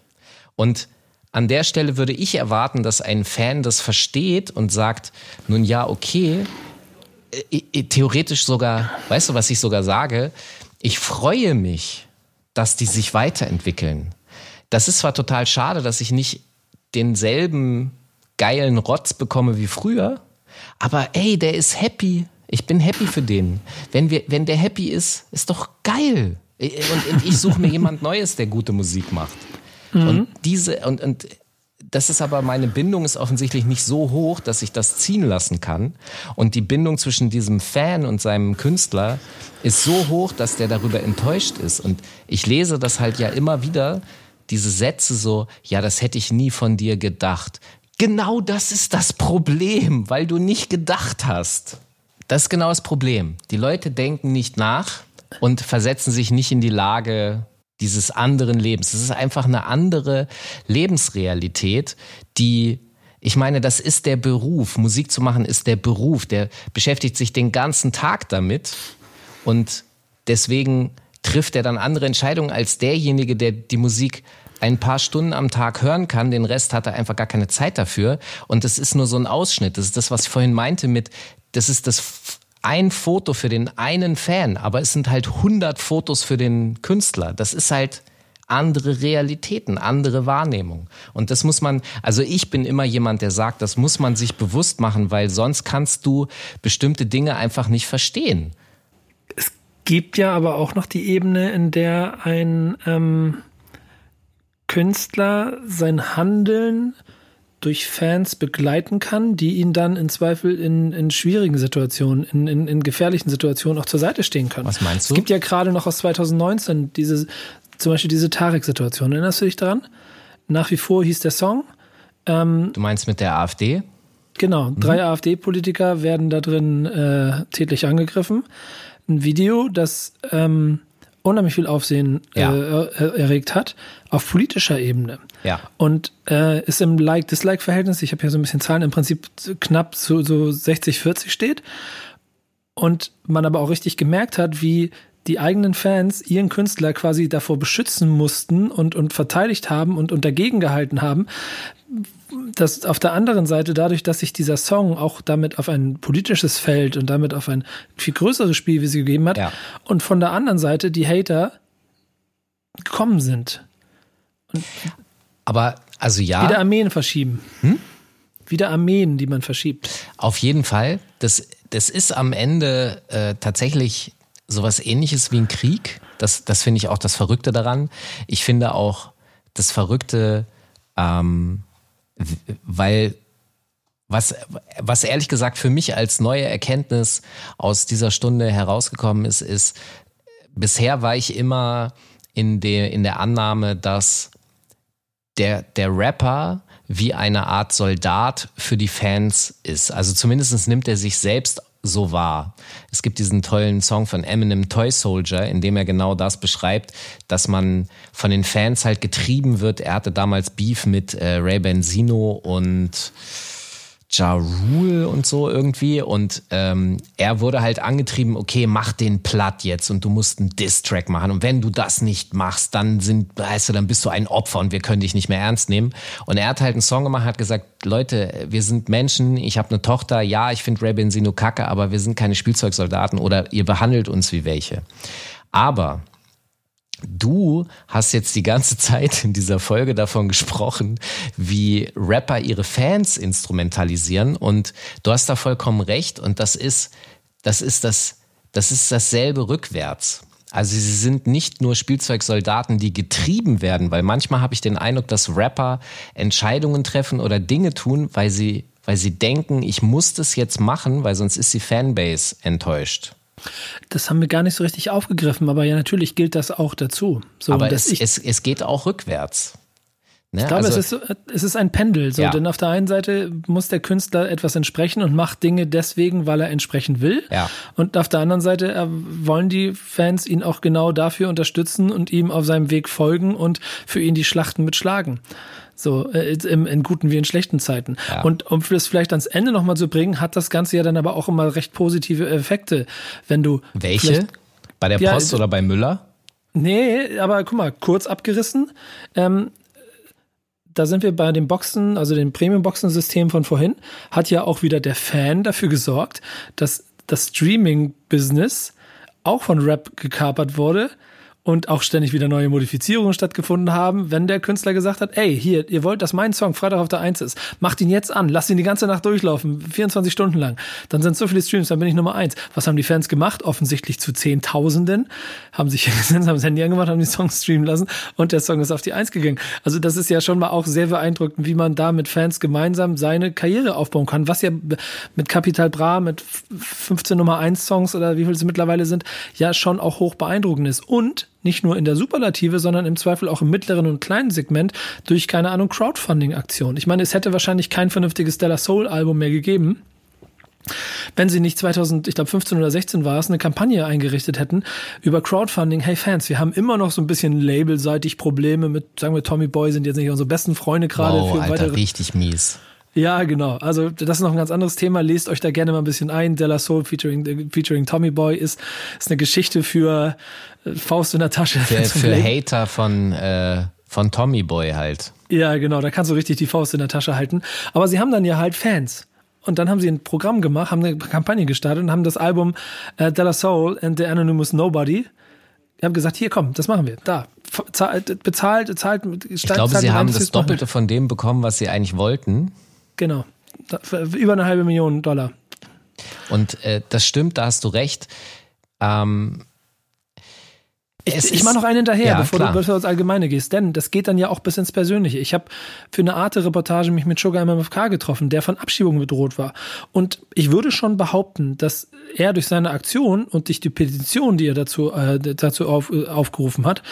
Und an der Stelle würde ich erwarten, dass ein Fan das versteht und sagt, nun ja, okay, äh, theoretisch sogar, weißt du, was ich sogar sage? Ich freue mich, dass die sich weiterentwickeln. Das ist zwar total schade, dass ich nicht denselben geilen Rotz bekomme wie früher, aber ey, der ist happy. Ich bin happy für den. Wenn, wir, wenn der happy ist, ist doch geil. Und, und ich suche mir jemand Neues, der gute Musik macht. Mhm. Und diese, und, und das ist aber, meine Bindung ist offensichtlich nicht so hoch, dass ich das ziehen lassen kann. Und die Bindung zwischen diesem Fan und seinem Künstler ist so hoch, dass der darüber enttäuscht ist. Und ich lese das halt ja immer wieder, diese Sätze so, ja, das hätte ich nie von dir gedacht. Genau das ist das Problem, weil du nicht gedacht hast. Das ist genau das Problem. Die Leute denken nicht nach und versetzen sich nicht in die Lage dieses anderen Lebens. Es ist einfach eine andere Lebensrealität, die ich meine, das ist der Beruf. Musik zu machen ist der Beruf. Der beschäftigt sich den ganzen Tag damit. Und deswegen trifft er dann andere Entscheidungen als derjenige, der die Musik ein paar Stunden am Tag hören kann. Den Rest hat er einfach gar keine Zeit dafür. Und das ist nur so ein Ausschnitt. Das ist das, was ich vorhin meinte mit, das ist das ein Foto für den einen Fan, aber es sind halt 100 Fotos für den Künstler. Das ist halt andere Realitäten, andere Wahrnehmung. Und das muss man, also ich bin immer jemand, der sagt, das muss man sich bewusst machen, weil sonst kannst du bestimmte Dinge einfach nicht verstehen. Es gibt ja aber auch noch die Ebene, in der ein ähm, Künstler sein Handeln durch Fans begleiten kann, die ihn dann in Zweifel in, in schwierigen Situationen, in, in, in gefährlichen Situationen auch zur Seite stehen können. Was meinst du? Es gibt ja gerade noch aus 2019 diese, zum Beispiel diese Tarek-Situation. Erinnerst du dich daran? Nach wie vor hieß der Song. Ähm, du meinst mit der AfD? Genau, mhm. drei AfD-Politiker werden da drin äh, tätlich angegriffen. Ein Video, das ähm, unheimlich viel Aufsehen ja. äh, erregt hat, auf politischer Ebene. Ja. Und äh, ist im Like-Dislike-Verhältnis, ich habe hier so ein bisschen Zahlen, im Prinzip knapp so, so 60-40 steht. Und man aber auch richtig gemerkt hat, wie die eigenen Fans ihren Künstler quasi davor beschützen mussten und, und verteidigt haben und, und dagegen gehalten haben, dass auf der anderen Seite, dadurch, dass sich dieser Song auch damit auf ein politisches Feld und damit auf ein viel größeres Spiel, wie sie gegeben hat, ja. und von der anderen Seite die Hater gekommen sind. Und Aber, also ja. Wieder Armeen verschieben. Hm? Wieder Armeen, die man verschiebt. Auf jeden Fall. Das, das ist am Ende äh, tatsächlich sowas ähnliches wie ein Krieg. Das, das finde ich auch das Verrückte daran. Ich finde auch das Verrückte, ähm, weil, Was, was ehrlich gesagt für mich als neue Erkenntnis aus dieser Stunde herausgekommen ist, ist, bisher war ich immer in der, in der Annahme, dass der, der Rapper wie eine Art Soldat für die Fans ist. Also zumindest nimmt er sich selbst so wahr. Es gibt diesen tollen Song von Eminem Toy Soldier, in dem er genau das beschreibt, dass man von den Fans halt getrieben wird. Er hatte damals Beef mit äh, Ray Benzino und Ja Rule und so irgendwie. Und ähm, er wurde halt angetrieben, okay, mach den platt jetzt und du musst einen Diss-Track machen. Und wenn du das nicht machst, dann sind, weißt du, dann bist du ein Opfer und wir können dich nicht mehr ernst nehmen. Und er hat halt einen Song gemacht, hat gesagt, Leute, wir sind Menschen, ich habe eine Tochter, ja, ich finde Ray Benzino kacke, aber wir sind keine Spielzeugsoldaten oder ihr behandelt uns wie welche. Aber Du hast jetzt die ganze Zeit in dieser Folge davon gesprochen, wie Rapper ihre Fans instrumentalisieren und du hast da vollkommen recht und das ist, das ist das, das ist dasselbe rückwärts. Also sie sind nicht nur Spielzeugsoldaten, die getrieben werden, weil manchmal habe ich den Eindruck, dass Rapper Entscheidungen treffen oder Dinge tun, weil sie, weil sie denken, ich muss das jetzt machen, weil sonst ist die Fanbase enttäuscht. Das haben wir gar nicht so richtig aufgegriffen, aber ja, natürlich gilt das auch dazu. So, aber es, es, es geht auch rückwärts. Ne? Ich glaube, also, es, ist, es ist ein Pendel. So, ja. Denn auf der einen Seite muss der Künstler etwas entsprechen und macht Dinge deswegen, weil er entsprechen will. Ja. Und auf der anderen Seite äh, wollen die Fans ihn auch genau dafür unterstützen und ihm auf seinem Weg folgen und für ihn die Schlachten mitschlagen. So, äh, in, in guten wie in schlechten Zeiten. Ja. Und um das vielleicht ans Ende nochmal zu bringen, hat das Ganze ja dann aber auch immer recht positive Effekte, wenn du. Welche? Bei der Post ja, oder bei Müller? Nee, aber guck mal, kurz abgerissen. Ähm, da sind wir bei den Boxen, also dem Premium-Boxen-System von vorhin, hat ja auch wieder der Fan dafür gesorgt, dass das Streaming-Business auch von Rap gekapert wurde und auch ständig wieder neue Modifizierungen stattgefunden haben, wenn der Künstler gesagt hat, ey, hier, ihr wollt, dass mein Song Freitag auf der Eins ist, macht ihn jetzt an, lasst ihn die ganze Nacht durchlaufen, 24 Stunden lang. Dann sind so viele Streams, dann bin ich Nummer eins. Was haben die Fans gemacht? Offensichtlich zu Zehntausenden, haben sich hingesetzt, haben das Handy angemacht, haben die Songs streamen lassen und der Song ist auf die Eins gegangen. Also das ist ja schon mal auch sehr beeindruckend, wie man da mit Fans gemeinsam seine Karriere aufbauen kann, was ja mit Capital Bra, mit 15 Nummer eins Songs oder wie viel es mittlerweile sind, ja schon auch hoch beeindruckend ist. Und nicht nur in der Superlative, sondern im Zweifel auch im mittleren und kleinen Segment durch, keine Ahnung, Crowdfunding-Aktionen. Ich meine, es hätte wahrscheinlich kein vernünftiges Della Soul-Album mehr gegeben, wenn sie nicht 2000, ich glaube 15 oder 16 war es, eine Kampagne eingerichtet hätten über Crowdfunding. Hey Fans, wir haben immer noch so ein bisschen labelseitig Probleme mit, sagen wir, Tommy Boy sind jetzt nicht unsere besten Freunde gerade. Wow, für Alter, weitere, richtig mies. Ja, genau. Also das ist noch ein ganz anderes Thema. Lest euch da gerne mal ein bisschen ein. Della Soul featuring, featuring Tommy Boy ist, ist eine Geschichte für äh, Faust in der Tasche. Für, für Hater von, äh, von Tommy Boy halt. Ja, genau. Da kannst du richtig die Faust in der Tasche halten. Aber sie haben dann ja halt Fans. Und dann haben sie ein Programm gemacht, haben eine Kampagne gestartet und haben das Album äh, Della Soul and the Anonymous Nobody ich habe gesagt, hier komm, das machen wir. Da. Zahlt, bezahlt, zahlt. Ich glaube, sie haben das Doppelte von dem bekommen, was sie eigentlich wollten. Genau. Über eine halbe Million Dollar. Und äh, das stimmt, da hast du recht. Ähm, ich, ich mache noch einen hinterher, ja, bevor, du, bevor du ins Allgemeine gehst, denn das geht dann ja auch bis ins Persönliche. Ich habe für eine Arte-Reportage mich mit Sugar MMFK getroffen, der von Abschiebung bedroht war. Und ich würde schon behaupten, dass er durch seine Aktion und durch die Petition, die er dazu, äh, dazu auf, äh, aufgerufen hat,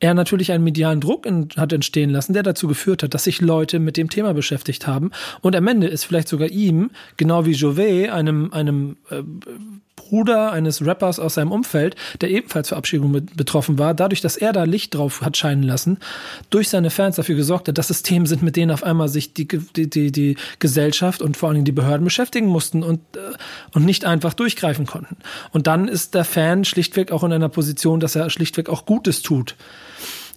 er natürlich einen medialen Druck in, hat entstehen lassen, der dazu geführt hat, dass sich Leute mit dem Thema beschäftigt haben. Und am Ende ist vielleicht sogar ihm, genau wie Jovet, einem, einem äh, Bruder eines Rappers aus seinem Umfeld, der ebenfalls Verabschiedung betroffen war, dadurch, dass er da Licht drauf hat scheinen lassen, durch seine Fans dafür gesorgt hat, dass es Themen sind, mit denen auf einmal sich die, die, die, die Gesellschaft und vor allen Dingen die Behörden beschäftigen mussten und, äh, und nicht einfach durchgreifen konnten. Und dann ist der Fan schlichtweg auch in einer Position, dass er schlichtweg auch Gutes tut.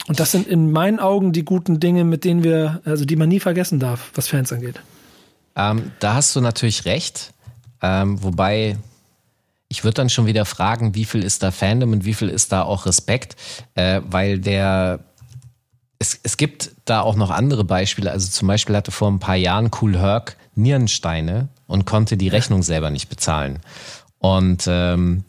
Und das sind in meinen Augen die guten Dinge, mit denen wir, also die man nie vergessen darf, was Fans angeht. Ähm, da hast du natürlich recht. Ähm, wobei ich würde dann schon wieder fragen, wie viel ist da Fandom und wie viel ist da auch Respekt, äh, weil der es, es gibt da auch noch andere Beispiele. Also zum Beispiel hatte vor ein paar Jahren Cool Herc Nierensteine und konnte die Rechnung selber nicht bezahlen. Und ähm,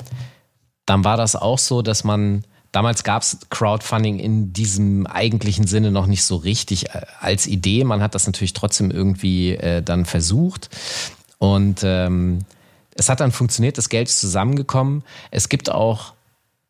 dann war das auch so, dass man Damals gab es Crowdfunding in diesem eigentlichen Sinne noch nicht so richtig äh, als Idee. Man hat das natürlich trotzdem irgendwie äh, dann versucht. Und ähm, es hat dann funktioniert, das Geld ist zusammengekommen. Es gibt auch,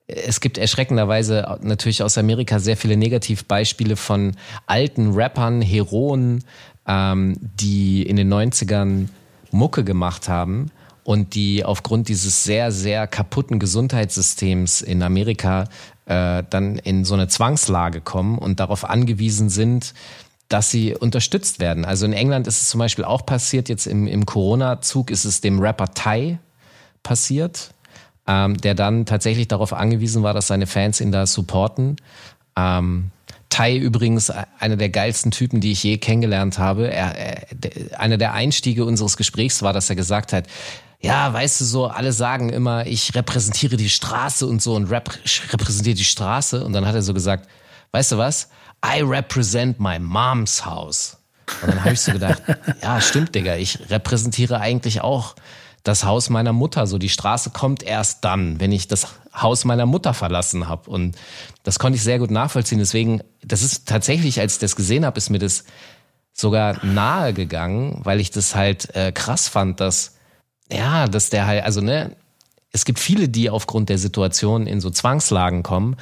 es gibt erschreckenderweise natürlich aus Amerika sehr viele Negativbeispiele von alten Rappern, Heroen, ähm, die in den 90ern Mucke gemacht haben und die aufgrund dieses sehr, sehr kaputten Gesundheitssystems in Amerika äh, dann in so eine Zwangslage kommen und darauf angewiesen sind, dass sie unterstützt werden. Also in England ist es zum Beispiel auch passiert, jetzt im, im Corona-Zug ist es dem Rapper Ty passiert, ähm, der dann tatsächlich darauf angewiesen war, dass seine Fans ihn da supporten. Ähm, Tai übrigens einer der geilsten Typen, die ich je kennengelernt habe. Er, er, einer der Einstiege unseres Gesprächs war, dass er gesagt hat, ja, weißt du so, alle sagen immer, ich repräsentiere die Straße und so und rep repräsentiere die Straße. Und dann hat er so gesagt, weißt du was? I represent my mom's house. Und dann habe ich so gedacht, ja, stimmt, Digga, ich repräsentiere eigentlich auch das Haus meiner Mutter. So, die Straße kommt erst dann, wenn ich das Haus meiner Mutter verlassen habe. Und das konnte ich sehr gut nachvollziehen. Deswegen, das ist tatsächlich, als ich das gesehen habe, ist mir das sogar nahe gegangen, weil ich das halt äh, krass fand, dass ja, dass der halt, also ne, es gibt viele, die aufgrund der Situation in so Zwangslagen kommen.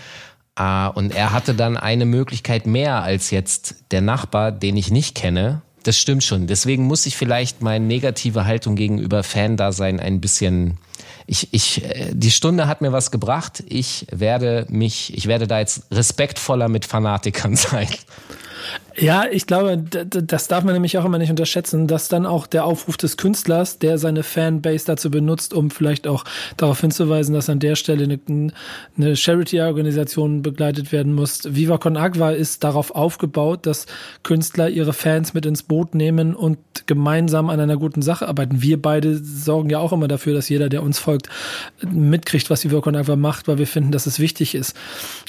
Äh, und er hatte dann eine Möglichkeit mehr als jetzt der Nachbar, den ich nicht kenne. Das stimmt schon. Deswegen muss ich vielleicht meine negative Haltung gegenüber Fan-Dasein ein bisschen. Ich, ich, äh, die Stunde hat mir was gebracht. Ich werde mich, ich werde da jetzt respektvoller mit Fanatikern sein. Ja, ich glaube, das darf man nämlich auch immer nicht unterschätzen, dass dann auch der Aufruf des Künstlers, der seine Fanbase dazu benutzt, um vielleicht auch darauf hinzuweisen, dass an der Stelle eine, eine Charity-Organisation begleitet werden muss. Viva Con Agua ist darauf aufgebaut, dass Künstler ihre Fans mit ins Boot nehmen und gemeinsam an einer guten Sache arbeiten. Wir beide sorgen ja auch immer dafür, dass jeder, der uns folgt, mitkriegt, was Viva Con Agua macht, weil wir finden, dass es wichtig ist.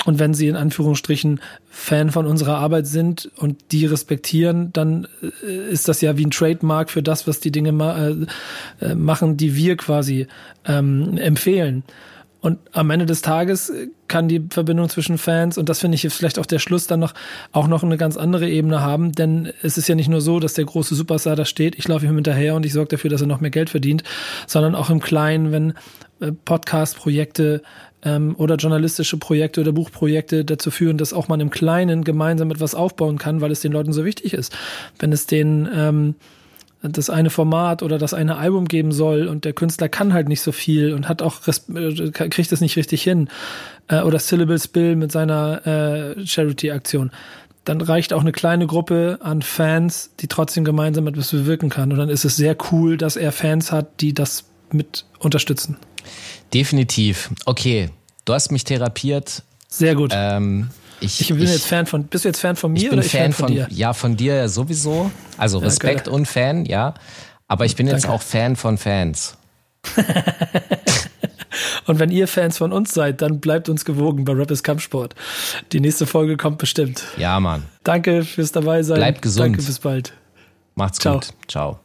Und wenn sie in Anführungsstrichen Fan von unserer Arbeit sind und die respektieren, dann äh, ist das ja wie ein Trademark für das, was die Dinge ma äh, äh, machen, die wir quasi ähm, empfehlen. Und am Ende des Tages kann die Verbindung zwischen Fans, und das finde ich jetzt vielleicht auch der Schluss dann noch, auch noch eine ganz andere Ebene haben, denn es ist ja nicht nur so, dass der große Superstar da steht, ich laufe ihm hinterher und ich sorge dafür, dass er noch mehr Geld verdient, sondern auch im Kleinen, wenn Podcast-Projekte ähm, oder journalistische Projekte oder Buchprojekte dazu führen, dass auch man im Kleinen gemeinsam etwas aufbauen kann, weil es den Leuten so wichtig ist. Wenn es denen ähm, das eine Format oder das eine Album geben soll und der Künstler kann halt nicht so viel und hat auch äh, kriegt es nicht richtig hin äh, oder Syllable Spill mit seiner äh, Charity-Aktion, dann reicht auch eine kleine Gruppe an Fans, die trotzdem gemeinsam etwas bewirken kann. Und dann ist es sehr cool, dass er Fans hat, die das mit unterstützen. Definitiv. Okay, du hast mich therapiert. Sehr gut. Ähm, ich, ich bin ich, jetzt Fan von. Bist du jetzt Fan von mir ich bin oder Fan, Fan von, dir? Ja, von dir sowieso. Also Respekt und Fan, ja. Aber ich bin jetzt Danke. auch Fan von Fans. und wenn ihr Fans von uns seid, dann bleibt uns gewogen bei Rappers Kampfsport. Die nächste Folge kommt bestimmt. Ja, Mann. Danke fürs dabei sein. Bleibt gesund. Danke, bis bald. Macht's Ciao. gut. Ciao.